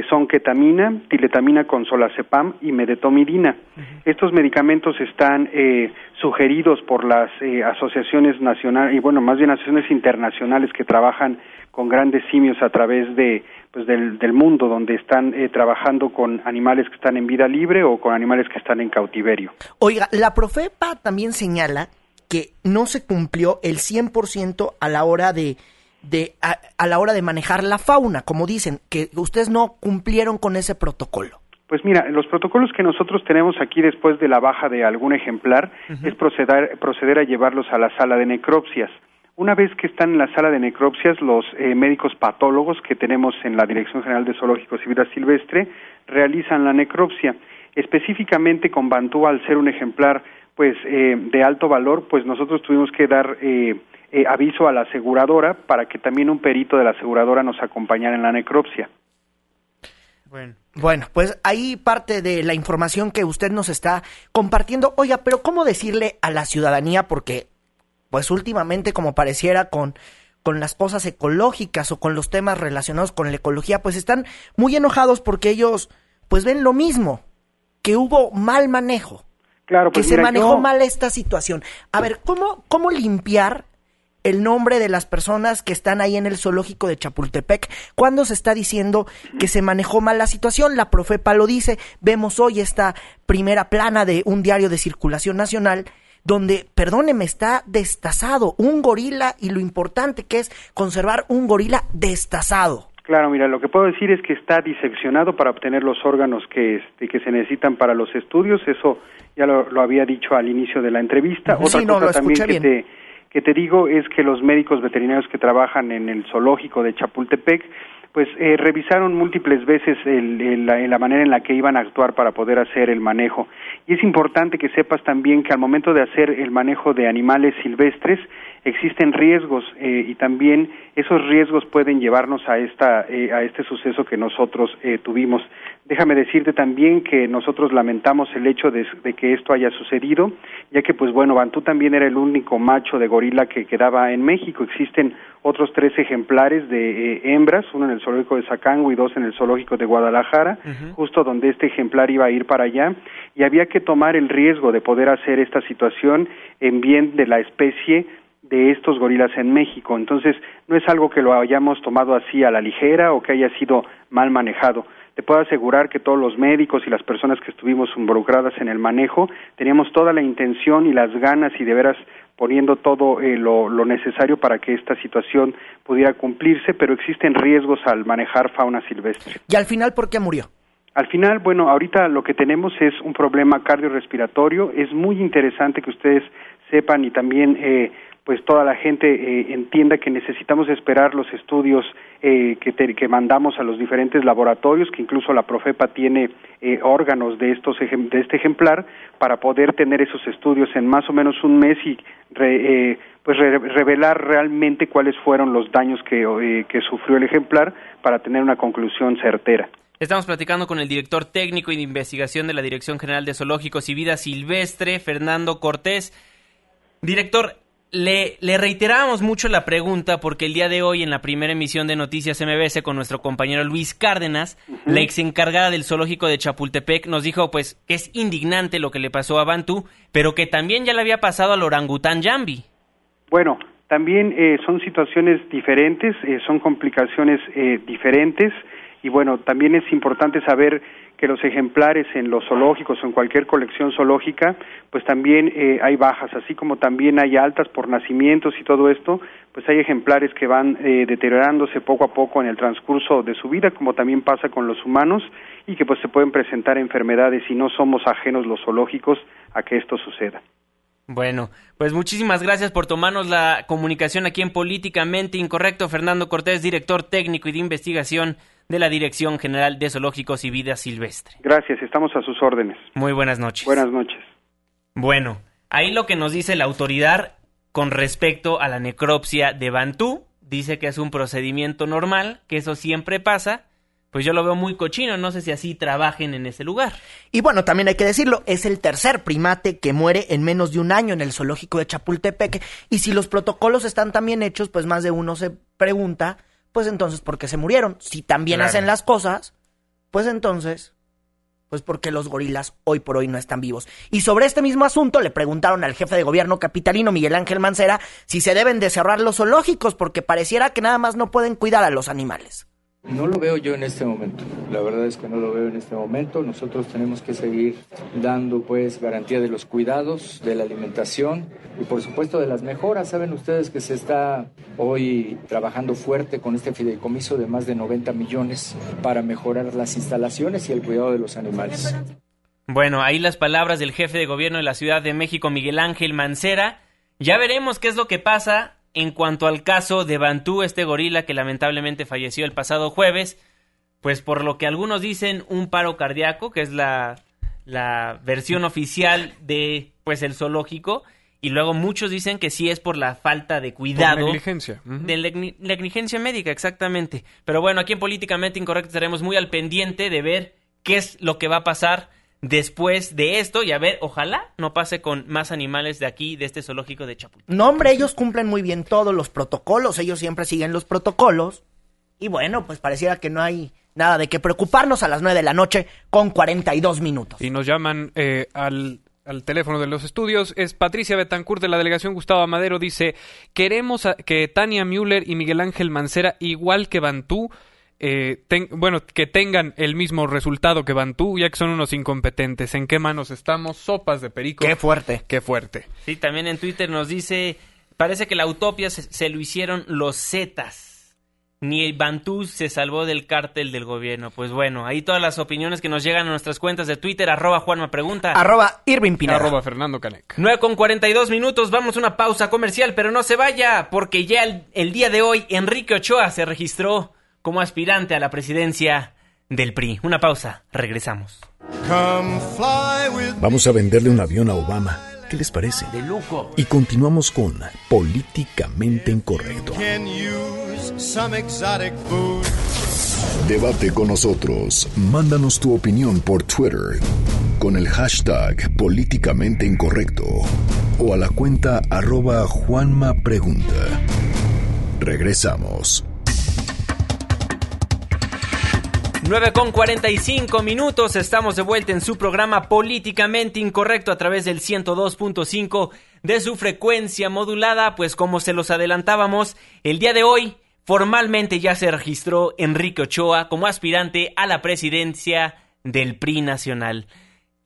K: que son ketamina, tiletamina con solazepam y medetomidina. Estos medicamentos están eh, sugeridos por las eh, asociaciones nacionales y bueno, más bien asociaciones internacionales que trabajan con grandes simios a través de pues del, del mundo donde están eh, trabajando con animales que están en vida libre o con animales que están en cautiverio.
C: Oiga, la Profepa también señala que no se cumplió el 100% a la hora de, de a, a la hora de manejar la fauna, como dicen, que ustedes no cumplieron con ese protocolo.
K: Pues mira, los protocolos que nosotros tenemos aquí después de la baja de algún ejemplar es proceder, proceder a llevarlos a la sala de necropsias. Una vez que están en la sala de necropsias, los eh, médicos patólogos que tenemos en la Dirección General de Zoológicos y Vida Silvestre realizan la necropsia. Específicamente con Bantú, al ser un ejemplar pues eh, de alto valor, pues nosotros tuvimos que dar eh, eh, aviso a la aseguradora para que también un perito de la aseguradora nos acompañara en la necropsia.
D: Bueno.
C: Bueno, pues ahí parte de la información que usted nos está compartiendo. Oiga, pero ¿cómo decirle a la ciudadanía? Porque, pues últimamente, como pareciera con, con las cosas ecológicas o con los temas relacionados con la ecología, pues están muy enojados porque ellos, pues ven lo mismo, que hubo mal manejo,
K: Claro,
C: que
K: pues
C: se manejó
K: yo-
C: mal esta situación. A ver, ¿cómo, cómo limpiar el nombre de las personas que están ahí en el zoológico de Chapultepec cuando se está diciendo que se manejó mal la situación. La Profepa lo dice. Vemos hoy esta primera plana de un diario de circulación nacional donde, perdóneme, está destazado un gorila y lo importante que es conservar un gorila destazado.
K: Claro, mira, lo que puedo decir es que está diseccionado para obtener los órganos que, este, que se necesitan para los estudios. Eso ya lo, había dicho al inicio de la entrevista.
C: Otra cosa también
K: que te, que te digo es que los médicos veterinarios que trabajan en el zoológico de Chapultepec pues eh, revisaron múltiples veces el, la, manera en la que iban a actuar para poder hacer el manejo. Y es importante que sepas también que al momento de hacer el manejo de animales silvestres existen riesgos eh, y también esos riesgos pueden llevarnos a, esta, eh, a este suceso que nosotros tuvimos. Déjame decirte también que nosotros lamentamos el hecho de, que esto haya sucedido, ya que pues bueno, Bantú también era el único macho de gorila que quedaba en México. Existen otros tres ejemplares de eh, hembras, uno en el zoológico de Zacango y dos en el zoológico de Guadalajara, justo donde este ejemplar iba a ir para allá, y había que tomar el riesgo de poder hacer esta situación en bien de la especie de estos gorilas en México. Entonces, no es algo que lo hayamos tomado así a la ligera o que haya sido mal manejado te puedo asegurar que todos los médicos y las personas que estuvimos involucradas en el manejo teníamos toda la intención y las ganas y de veras poniendo todo eh, lo, necesario para que esta situación pudiera cumplirse, pero existen riesgos al manejar fauna silvestre.
C: ¿Y al final por qué murió?
K: Al final, bueno, ahorita lo que tenemos es un problema cardiorrespiratorio. Es muy interesante que ustedes sepan y también eh, pues toda la gente eh, entienda que necesitamos esperar los estudios eh, que, que, mandamos a los diferentes laboratorios, que incluso la Profepa tiene eh, órganos de, estos de este ejemplar, para poder tener esos estudios en más o menos un mes y pues revelar realmente cuáles fueron los daños que, que sufrió el ejemplar para tener una conclusión certera.
B: Estamos platicando con el director técnico y de investigación de la Dirección General de Zoológicos y Vida Silvestre, Fernando Cortés. Director, le, le reiteramos mucho la pregunta porque el día de hoy en la primera emisión de Noticias MBS con nuestro compañero Luis Cárdenas, la ex encargada del zoológico de Chapultepec, nos dijo pues que es indignante lo que le pasó a Bantu, pero que también ya le había pasado al orangután Jambi.
K: Bueno, también eh, son situaciones diferentes, eh, son complicaciones eh, diferentes y bueno, también es importante saber que los ejemplares en los zoológicos o en cualquier colección zoológica, pues también eh, hay bajas, así como también hay altas por nacimientos y todo esto, pues hay ejemplares que van eh, deteriorándose poco a poco en el transcurso de su vida, como también pasa con los humanos, y que pues se pueden presentar enfermedades y no somos ajenos los zoológicos a que esto suceda.
B: Bueno, pues muchísimas gracias por tomarnos la comunicación aquí en Políticamente Incorrecto. Fernando Cortés, director técnico y de investigación de la Dirección General de Zoológicos y Vida Silvestre.
K: Gracias, estamos a sus órdenes.
B: Muy buenas noches.
K: Buenas noches.
B: Bueno, ahí lo que nos dice la autoridad con respecto a la necropsia de Bantú, dice que es un procedimiento normal, que eso siempre pasa, pues yo lo veo muy cochino, no sé si así trabajen en ese lugar.
C: Y bueno, también hay que decirlo, es el tercer primate que muere en menos de un año en el zoológico de Chapultepec, y si los protocolos están también hechos, pues más de uno se pregunta pues entonces ¿por qué se murieron? Si también hacen las cosas, pues entonces, pues porque los gorilas hoy por hoy no están vivos. Y sobre este mismo asunto le preguntaron al jefe de gobierno capitalino Miguel Ángel Mancera si se deben de cerrar los zoológicos porque pareciera que nada más no pueden cuidar a los animales.
L: No lo veo yo en este momento. La verdad es que no lo veo en este momento. Nosotros tenemos que seguir dando pues garantía de los cuidados, de la alimentación y por supuesto de las mejoras. Saben ustedes que se está hoy trabajando fuerte con este fideicomiso de más de 90 millones para mejorar las instalaciones y el cuidado de los animales.
B: Bueno, ahí las palabras del jefe de gobierno de la Ciudad de México, Miguel Ángel Mancera. Ya veremos qué es lo que pasa en cuanto al caso de Bantú, este gorila que lamentablemente falleció el pasado jueves, pues por lo que algunos dicen un paro cardíaco, que es la, la versión oficial de pues el zoológico, y luego muchos dicen que sí es por la falta de cuidado.
D: Por negligencia.
B: De la negligencia médica, exactamente. Pero bueno, aquí en Políticamente Incorrecto estaremos muy al pendiente de ver qué es lo que va a pasar después de esto y a ver, ojalá no pase con más animales de aquí, de este zoológico de Chapultepec.
C: No, hombre, ellos cumplen muy bien todos los protocolos, ellos siempre siguen los protocolos. Y bueno, pues pareciera que no hay nada de qué preocuparnos a las 9 de la noche con 42 minutos.
D: Y nos llaman eh, al al teléfono de los estudios es Patricia Betancourt de la delegación Gustavo Amadero. Dice, queremos que Tania Müller y Miguel Ángel Mancera, igual que Bantú, eh, bueno, que tengan el mismo resultado que Bantú, ya que son unos incompetentes. ¿En qué manos estamos? Sopas de perico.
C: Qué fuerte.
D: Qué fuerte.
B: Sí, también en Twitter nos dice, parece que la utopia se, lo hicieron los Zetas. Ni el Bantú se salvó del cártel del gobierno. Pues bueno, ahí todas las opiniones que nos llegan a nuestras cuentas de Twitter, arroba Juanma Pregunta.
C: Arroba Irving Pineda.
D: Arroba Fernando Canec.
B: 9 con 42 minutos, vamos a una pausa comercial, pero no se vaya, porque ya el día de hoy Enrique Ochoa se registró como aspirante a la presidencia del PRI. Una pausa, regresamos.
A: Vamos a venderle un avión a Obama. ¿Qué les parece?
B: De lujo.
A: Y continuamos con Políticamente Incorrecto. Debate con nosotros. Mándanos tu opinión por Twitter con el hashtag Políticamente Incorrecto o a la cuenta arroba Juanma Pregunta. Regresamos.
B: 9 con 45 minutos, estamos de vuelta en su programa Políticamente Incorrecto a través del 102.5 de su frecuencia modulada, pues como se los adelantábamos, el día de hoy formalmente ya se registró Enrique Ochoa como aspirante a la presidencia del PRI nacional.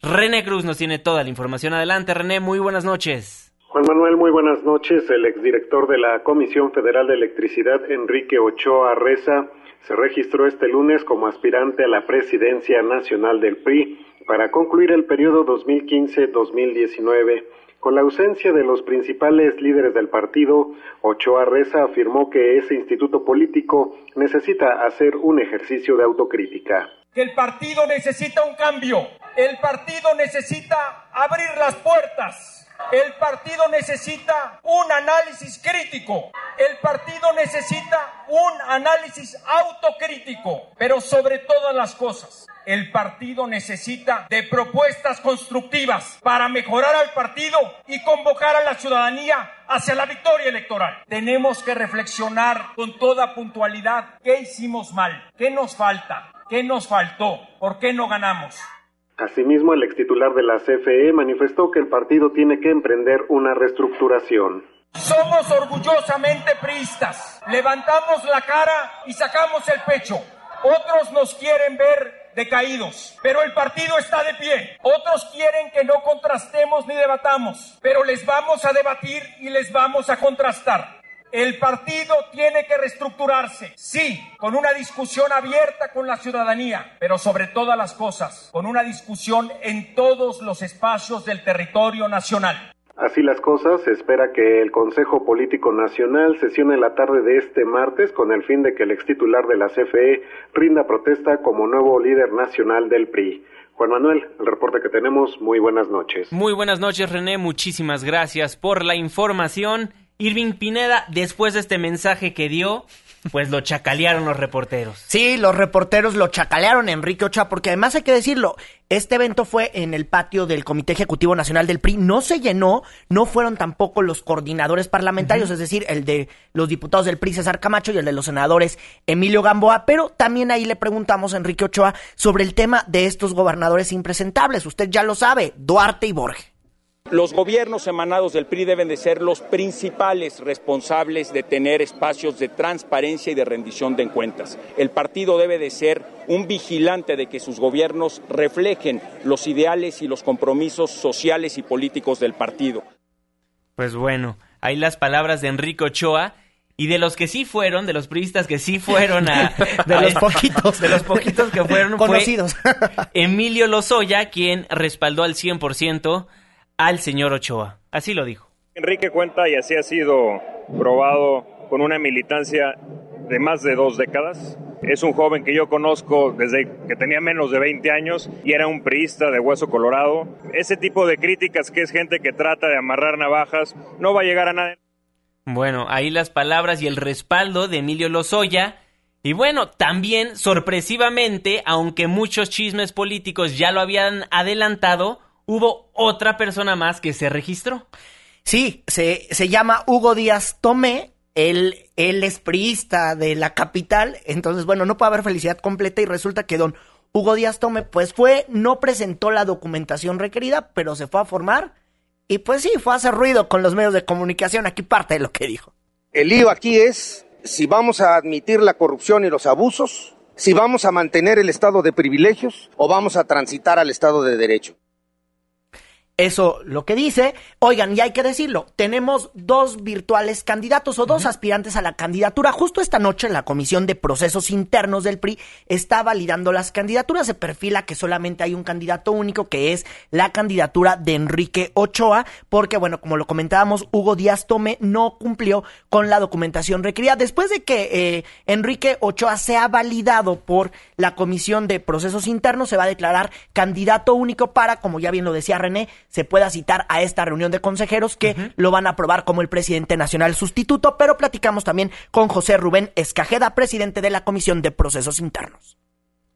B: René Cruz nos tiene toda la información. Adelante, René, muy buenas noches.
M: Juan Manuel, muy buenas noches. El exdirector de la Comisión Federal de Electricidad, Enrique Ochoa Reza, se registró este lunes como aspirante a la presidencia nacional del PRI para concluir el periodo 2015-2019. Con la ausencia de los principales líderes del partido, Ochoa Reza afirmó que ese instituto político necesita hacer un ejercicio de autocrítica.
N: Que el partido necesita un cambio, el partido necesita abrir las puertas el partido necesita un análisis crítico. El partido necesita un análisis autocrítico. Pero sobre todas las cosas, el partido necesita de propuestas constructivas para mejorar al partido y convocar a la ciudadanía hacia la victoria electoral. Tenemos que reflexionar con toda puntualidad qué hicimos mal, qué nos falta, qué nos faltó, por qué no ganamos.
M: Asimismo, el extitular de la CFE manifestó que el partido tiene que emprender una reestructuración.
N: Somos orgullosamente priistas. Levantamos la cara y sacamos el pecho. Otros nos quieren ver decaídos, pero el partido está de pie. Otros quieren que no contrastemos ni debatamos, pero les vamos a debatir y les vamos a contrastar. El partido tiene que reestructurarse, sí, con una discusión abierta con la ciudadanía, pero sobre todas las cosas, con una discusión en todos los espacios del territorio nacional.
M: Así las cosas, se espera que el Consejo Político Nacional sesione la tarde de este martes con el fin de que el ex titular de la CFE rinda protesta como nuevo líder nacional del PRI. Juan Manuel, el reporte que tenemos, muy buenas noches.
B: Muy buenas noches, René, muchísimas gracias por la información Irving Pineda, después de este mensaje que dio, pues lo chacalearon los reporteros.
C: Sí, los reporteros lo chacalearon, Enrique Ochoa, porque además hay que decirlo, este evento fue en el patio del Comité Ejecutivo Nacional del PRI, no se llenó, no fueron tampoco los coordinadores parlamentarios, es decir, el de los diputados del PRI César Camacho y el de los senadores Emilio Gamboa, pero también ahí le preguntamos a Enrique Ochoa sobre el tema de estos gobernadores impresentables, usted ya lo sabe, Duarte y Borges.
O: Los gobiernos emanados del PRI deben de ser los principales responsables de tener espacios de transparencia y de rendición de cuentas. El partido debe de ser un vigilante de que sus gobiernos reflejen los ideales y los compromisos sociales y políticos del partido.
B: Pues bueno, ahí las palabras de Enrique Ochoa. Y de los que sí fueron, de los priistas que sí fueron a...
C: de los poquitos.
B: De los poquitos que fueron...
C: Conocidos.
B: Emilio Lozoya, quien respaldó al 100% al señor Ochoa. Así lo dijo.
P: Enrique cuenta, y así ha sido probado, con una militancia de más de dos décadas. Es un joven que yo conozco desde que tenía menos de 20 años y era un priista de hueso colorado. Ese tipo de críticas que es gente que trata de amarrar navajas no va a llegar a nadie.
B: Bueno, ahí las palabras y el respaldo de Emilio Lozoya. Y bueno, también sorpresivamente, aunque muchos chismes políticos ya lo habían adelantado, hubo otra persona más que se registró.
C: Sí, se, se llama Hugo Díaz Tomé. Él, él es priista de la capital. Entonces, bueno, no puede haber felicidad completa y resulta que don Hugo Díaz Tome, pues fue, no presentó la documentación requerida, pero se fue a formar y pues sí, fue a hacer ruido con los medios de comunicación. Aquí parte de lo que dijo.
Q: El lío aquí es si vamos a admitir la corrupción y los abusos, si vamos a mantener el estado de privilegios o vamos a transitar al estado de derecho.
C: Eso lo que dice. Oigan, y hay que decirlo, tenemos dos virtuales candidatos o dos aspirantes a la candidatura. Justo esta noche la Comisión de Procesos Internos del PRI está validando las candidaturas. Se perfila que solamente hay un candidato único, que es la candidatura de Enrique Ochoa, porque bueno, como lo comentábamos, Hugo Díaz Tome no cumplió con la documentación requerida. Después de que eh, Enrique Ochoa sea validado por la Comisión de Procesos Internos, se va a declarar candidato único para, como ya bien lo decía René, se pueda citar a esta reunión de consejeros que lo van a aprobar como el presidente nacional sustituto, pero platicamos también con José Rubén Escajeda, presidente de la Comisión de Procesos Internos.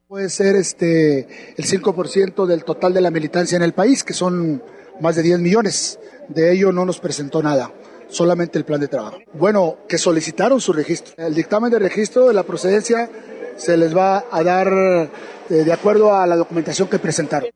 R: Puede ser este el 5% del total de la militancia en el país, que son más de 10 millones. De ello no nos presentó nada, solamente el plan de trabajo. Bueno, que solicitaron su registro. El dictamen de registro de la procedencia se les va a dar eh, de acuerdo a la documentación que presentaron.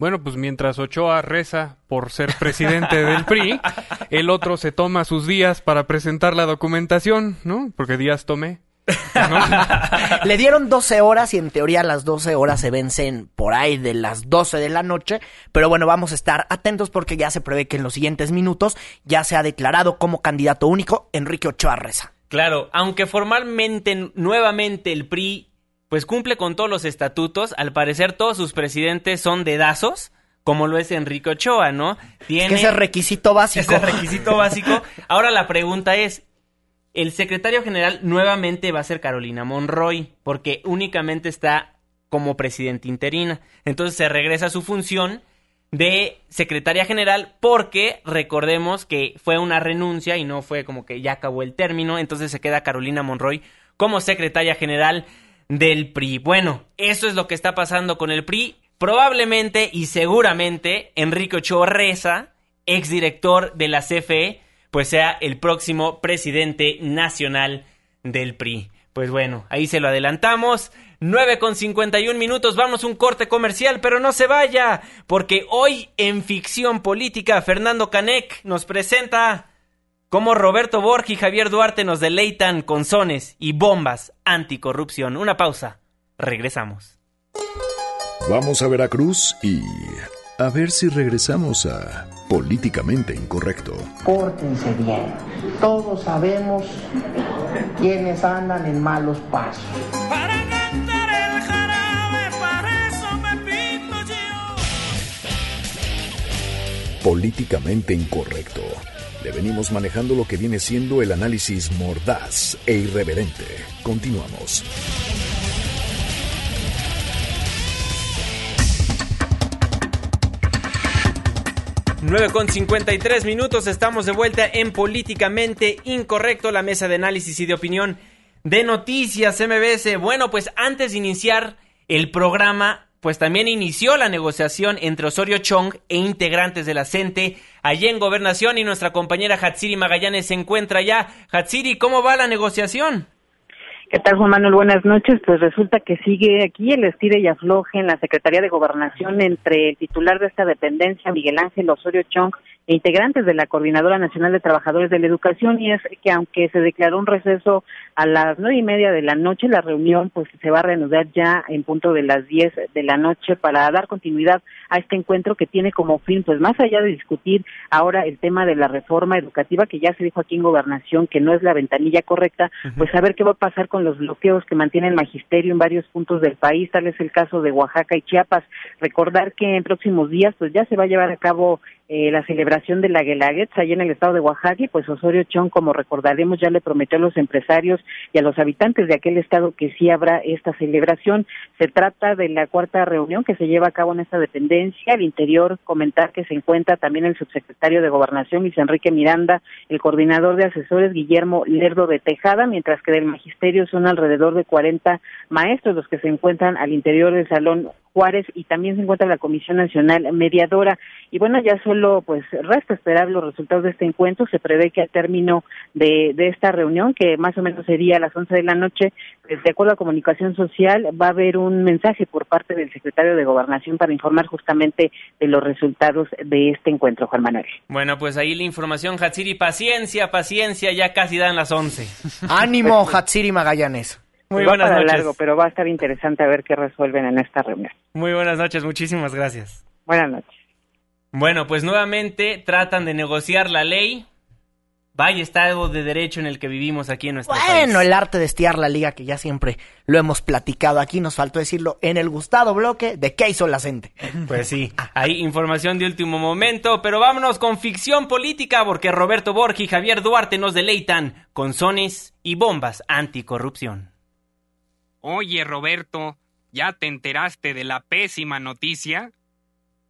D: Bueno, pues mientras Ochoa reza por ser presidente del PRI, el otro se toma sus días para presentar la documentación, ¿no? Porque días tomé.
C: Le dieron 12 horas y en teoría las 12 horas se vencen por ahí de las 12 de la noche, pero bueno, vamos a estar atentos porque ya se prevé que en los siguientes minutos ya se ha declarado como candidato único Enrique Ochoa Reza.
B: Claro, aunque formalmente nuevamente el PRI pues cumple con todos los estatutos. Al parecer todos sus presidentes son dedazos, como lo es Enrique Ochoa, ¿no?
C: Tiene ese requisito básico.
B: Ese requisito básico. Ahora la pregunta es, el secretario general nuevamente va a ser Carolina Monroy, porque únicamente está como presidente interina. Entonces se regresa a su función de secretaria general porque recordemos que fue una renuncia y no fue como que ya acabó el término, entonces se queda Carolina Monroy como secretaria general del PRI. Bueno, eso es lo que está pasando con el PRI. Probablemente y seguramente Enrique Ochoa Reza, exdirector de la CFE, pues sea el próximo presidente nacional del PRI. Pues bueno, ahí se lo adelantamos. 9 con 51 minutos, vamos un corte comercial, pero no se vaya, porque hoy en Ficción Política Fernando Canek nos presenta como Roberto Borg y Javier Duarte nos deleitan con sones y bombas anticorrupción. Una pausa. Regresamos.
A: Vamos a Veracruz y a ver si regresamos a políticamente incorrecto.
S: Pórtense bien. Todos sabemos quiénes andan en malos pasos. Para cantar el jarabe, para eso me
A: pinto yo. Políticamente incorrecto le venimos manejando lo que viene siendo el análisis mordaz e irreverente. Continuamos.
B: Nueve con 53 minutos, estamos de vuelta en Políticamente Incorrecto, la mesa de análisis y de opinión de Noticias MBS. Bueno, pues antes de iniciar el programa, pues también inició la negociación entre Osorio Chong e integrantes de la CENTE allí en Gobernación y nuestra compañera Hatsiri Magallanes se encuentra ya. Hatsiri, ¿cómo va la negociación?
T: ¿Qué tal, Juan Manuel? Buenas noches. Pues resulta que sigue aquí el estire y afloje en la Secretaría de Gobernación entre el titular de esta dependencia, Miguel Ángel Osorio Chong, integrantes de la Coordinadora Nacional de Trabajadores de la Educación, y es que aunque se declaró un receso a las nueve y media de la noche, la reunión pues se va a reanudar ya en punto de las diez de la noche para dar continuidad a este encuentro que tiene como fin, pues más allá de discutir ahora el tema de la reforma educativa, que ya se dijo aquí en Gobernación que no es la ventanilla correcta, pues saber qué va a pasar con los bloqueos que mantiene el magisterio en varios puntos del país, tal es el caso de Oaxaca y Chiapas. Recordar que en próximos días pues ya se va a llevar a cabo eh, la celebración de la Guelaguetza allá en el estado de Oaxaca pues Osorio Chong, como recordaremos, ya le prometió a los empresarios y a los habitantes de aquel estado que sí habrá esta celebración. Se trata de la cuarta reunión que se lleva a cabo en esta dependencia. Al interior comentar que se encuentra también el subsecretario de Gobernación, Luis Enrique Miranda, el coordinador de asesores, Guillermo Lerdo de Tejada, mientras que del magisterio son alrededor de 40 maestros los que se encuentran al interior del salón Juárez y también se encuentra la Comisión Nacional Mediadora. Y bueno, ya solo pues resta esperar los resultados de este encuentro. Se prevé que al término de, de esta reunión, que más o menos sería a las 11 de la noche, pues, de acuerdo a Comunicación Social, va a haber un mensaje por parte del secretario de Gobernación para informar justamente de los resultados de este encuentro, Juan Manuel.
B: Bueno, pues ahí la información, Hatsiri. Paciencia, paciencia, ya casi dan las 11.
C: Ánimo, Hatsiri Magallanes.
B: Muy
T: Va
B: buenas
T: para
B: noches.
T: largo, pero va a estar interesante a ver qué resuelven en esta reunión.
B: Muy buenas noches, muchísimas gracias.
T: Buenas noches.
B: Bueno, pues nuevamente tratan de negociar la ley. Vaya estado de derecho en el que vivimos aquí en nuestro país.
C: Bueno, el arte de estiar la liga, que ya siempre lo hemos platicado aquí, nos faltó decirlo en el gustado bloque de qué hizo la gente.
B: Pues sí, hay información de último momento, pero vámonos con ficción política porque Roberto Borgi y Javier Duarte nos deleitan con sones y bombas anticorrupción.
D: Oye, Roberto, ¿ya te enteraste de la pésima noticia?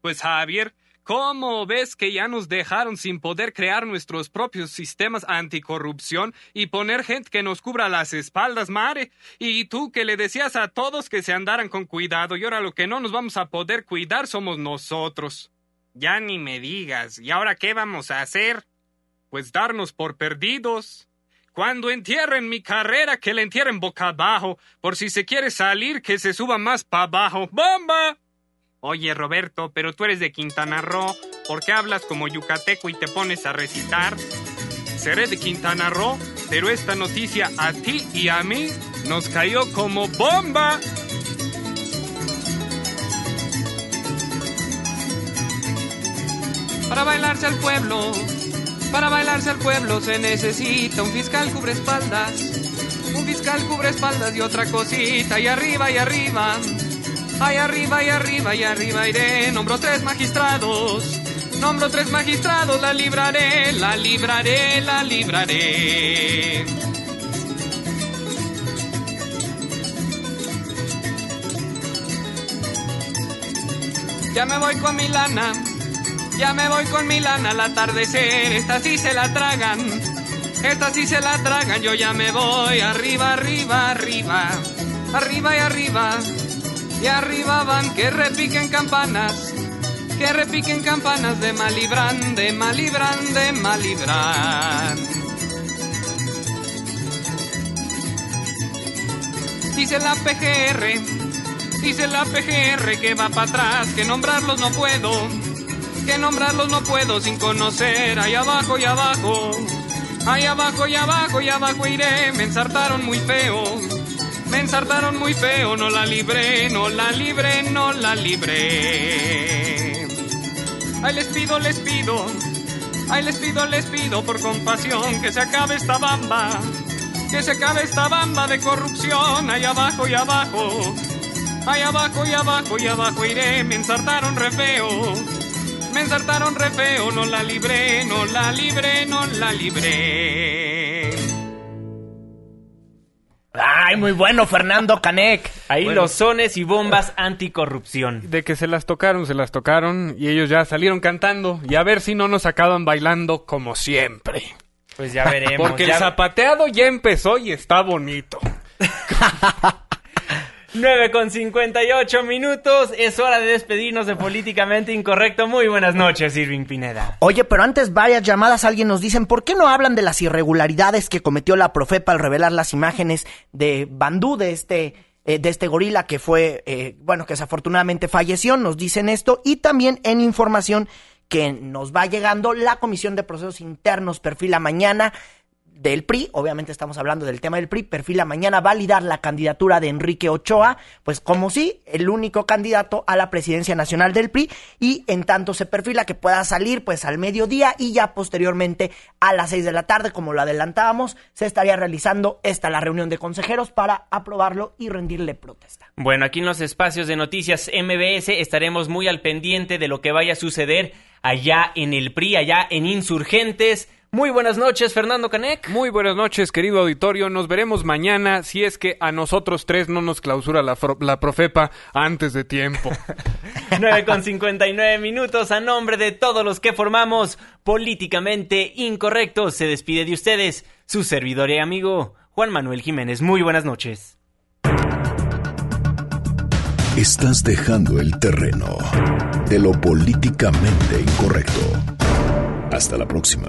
D: Pues Javier, ¿cómo ves que ya nos dejaron sin poder crear nuestros propios sistemas anticorrupción y poner gente que nos cubra las espaldas, mare? Y tú que le decías a todos que se andaran con cuidado y ahora lo que no nos vamos a poder cuidar somos nosotros. Ya ni me digas, ¿y ahora qué vamos a hacer? Pues darnos por perdidos. Cuando entierren mi carrera, que la entierren boca abajo. Por si se quiere salir, que se suba más para abajo. ¡Bomba! Oye, Roberto, pero tú eres de Quintana Roo. ¿Por qué hablas como yucateco y te pones a recitar? Seré de Quintana Roo, pero esta noticia a ti y a mí nos cayó como bomba. Para bailarse al pueblo, para bailarse al pueblo se necesita un fiscal cubre espaldas, un fiscal cubre espaldas y otra cosita y arriba y arriba, ay arriba y arriba y arriba iré, nombro tres magistrados, nombro tres magistrados, la libraré, la libraré, la libraré. Ya me voy con mi lana, ya me voy con mi lana al atardecer, esta sí se la tragan, esta sí se la tragan, yo ya me voy. Arriba, arriba, arriba, arriba y arriba, y arriba van. Que repiquen campanas, que repiquen campanas de Malibran, de Malibran, de Malibran. Dice la PGR, dice la PGR que va para atrás, que nombrarlos no puedo que nombrarlos no puedo sin conocer. Ahí abajo y abajo, ahí abajo y abajo y abajo iré. Me ensartaron muy feo, me ensartaron muy feo. No la libré, no la libré, no la libré. Ay, les pido, les pido, ay, les pido, les pido por compasión que se acabe esta bamba, que se acabe esta bamba de corrupción. Ahí abajo y abajo. Ahí abajo y abajo y abajo iré, me ensartaron re feo. Me ensartaron re feo, no la libré, no la libré, no la libré.
C: Ay, muy bueno, Fernando Canek.
B: Ahí
U: Bueno.
B: los sones y bombas anticorrupción.
U: De que se las tocaron, se las tocaron y ellos ya salieron cantando y a ver si no nos acaban bailando como siempre.
B: Pues ya veremos.
U: Porque
B: ya-
U: el zapateado ya empezó y está bonito.
B: 9 con 58 minutos. Es hora de despedirnos de Políticamente Incorrecto. Muy buenas noches, Irving Pineda.
C: Oye, pero antes varias llamadas alguien nos dicen, ¿por qué no hablan de las irregularidades que cometió la Profepa al revelar las imágenes de Bandú, de este, eh, de este gorila que fue, eh, bueno, que desafortunadamente falleció? Nos dicen esto y también en información que nos va llegando, la Comisión de Procesos Internos perfila mañana del PRI, obviamente estamos hablando del tema del PRI, perfila mañana validar la candidatura de Enrique Ochoa, pues como si el único candidato a la presidencia nacional del PRI y en tanto se perfila que pueda salir pues al mediodía y ya posteriormente a las seis de la tarde, como lo adelantábamos, se estaría realizando esta la reunión de consejeros para aprobarlo y rendirle protesta.
B: Bueno, aquí en los espacios de noticias MBS estaremos muy al pendiente de lo que vaya a suceder allá en el PRI, allá en Insurgentes. Muy buenas noches, Fernando Canek.
U: Muy buenas noches, querido auditorio. Nos veremos mañana si es que a nosotros tres no nos clausura la, la profepa antes de tiempo.
B: 9 con 59 minutos a nombre de todos los que formamos Políticamente Incorrectos. Se despide de ustedes su servidor y amigo Juan Manuel Jiménez. Muy buenas noches.
A: estás dejando el terreno de lo políticamente incorrecto. Hasta la próxima.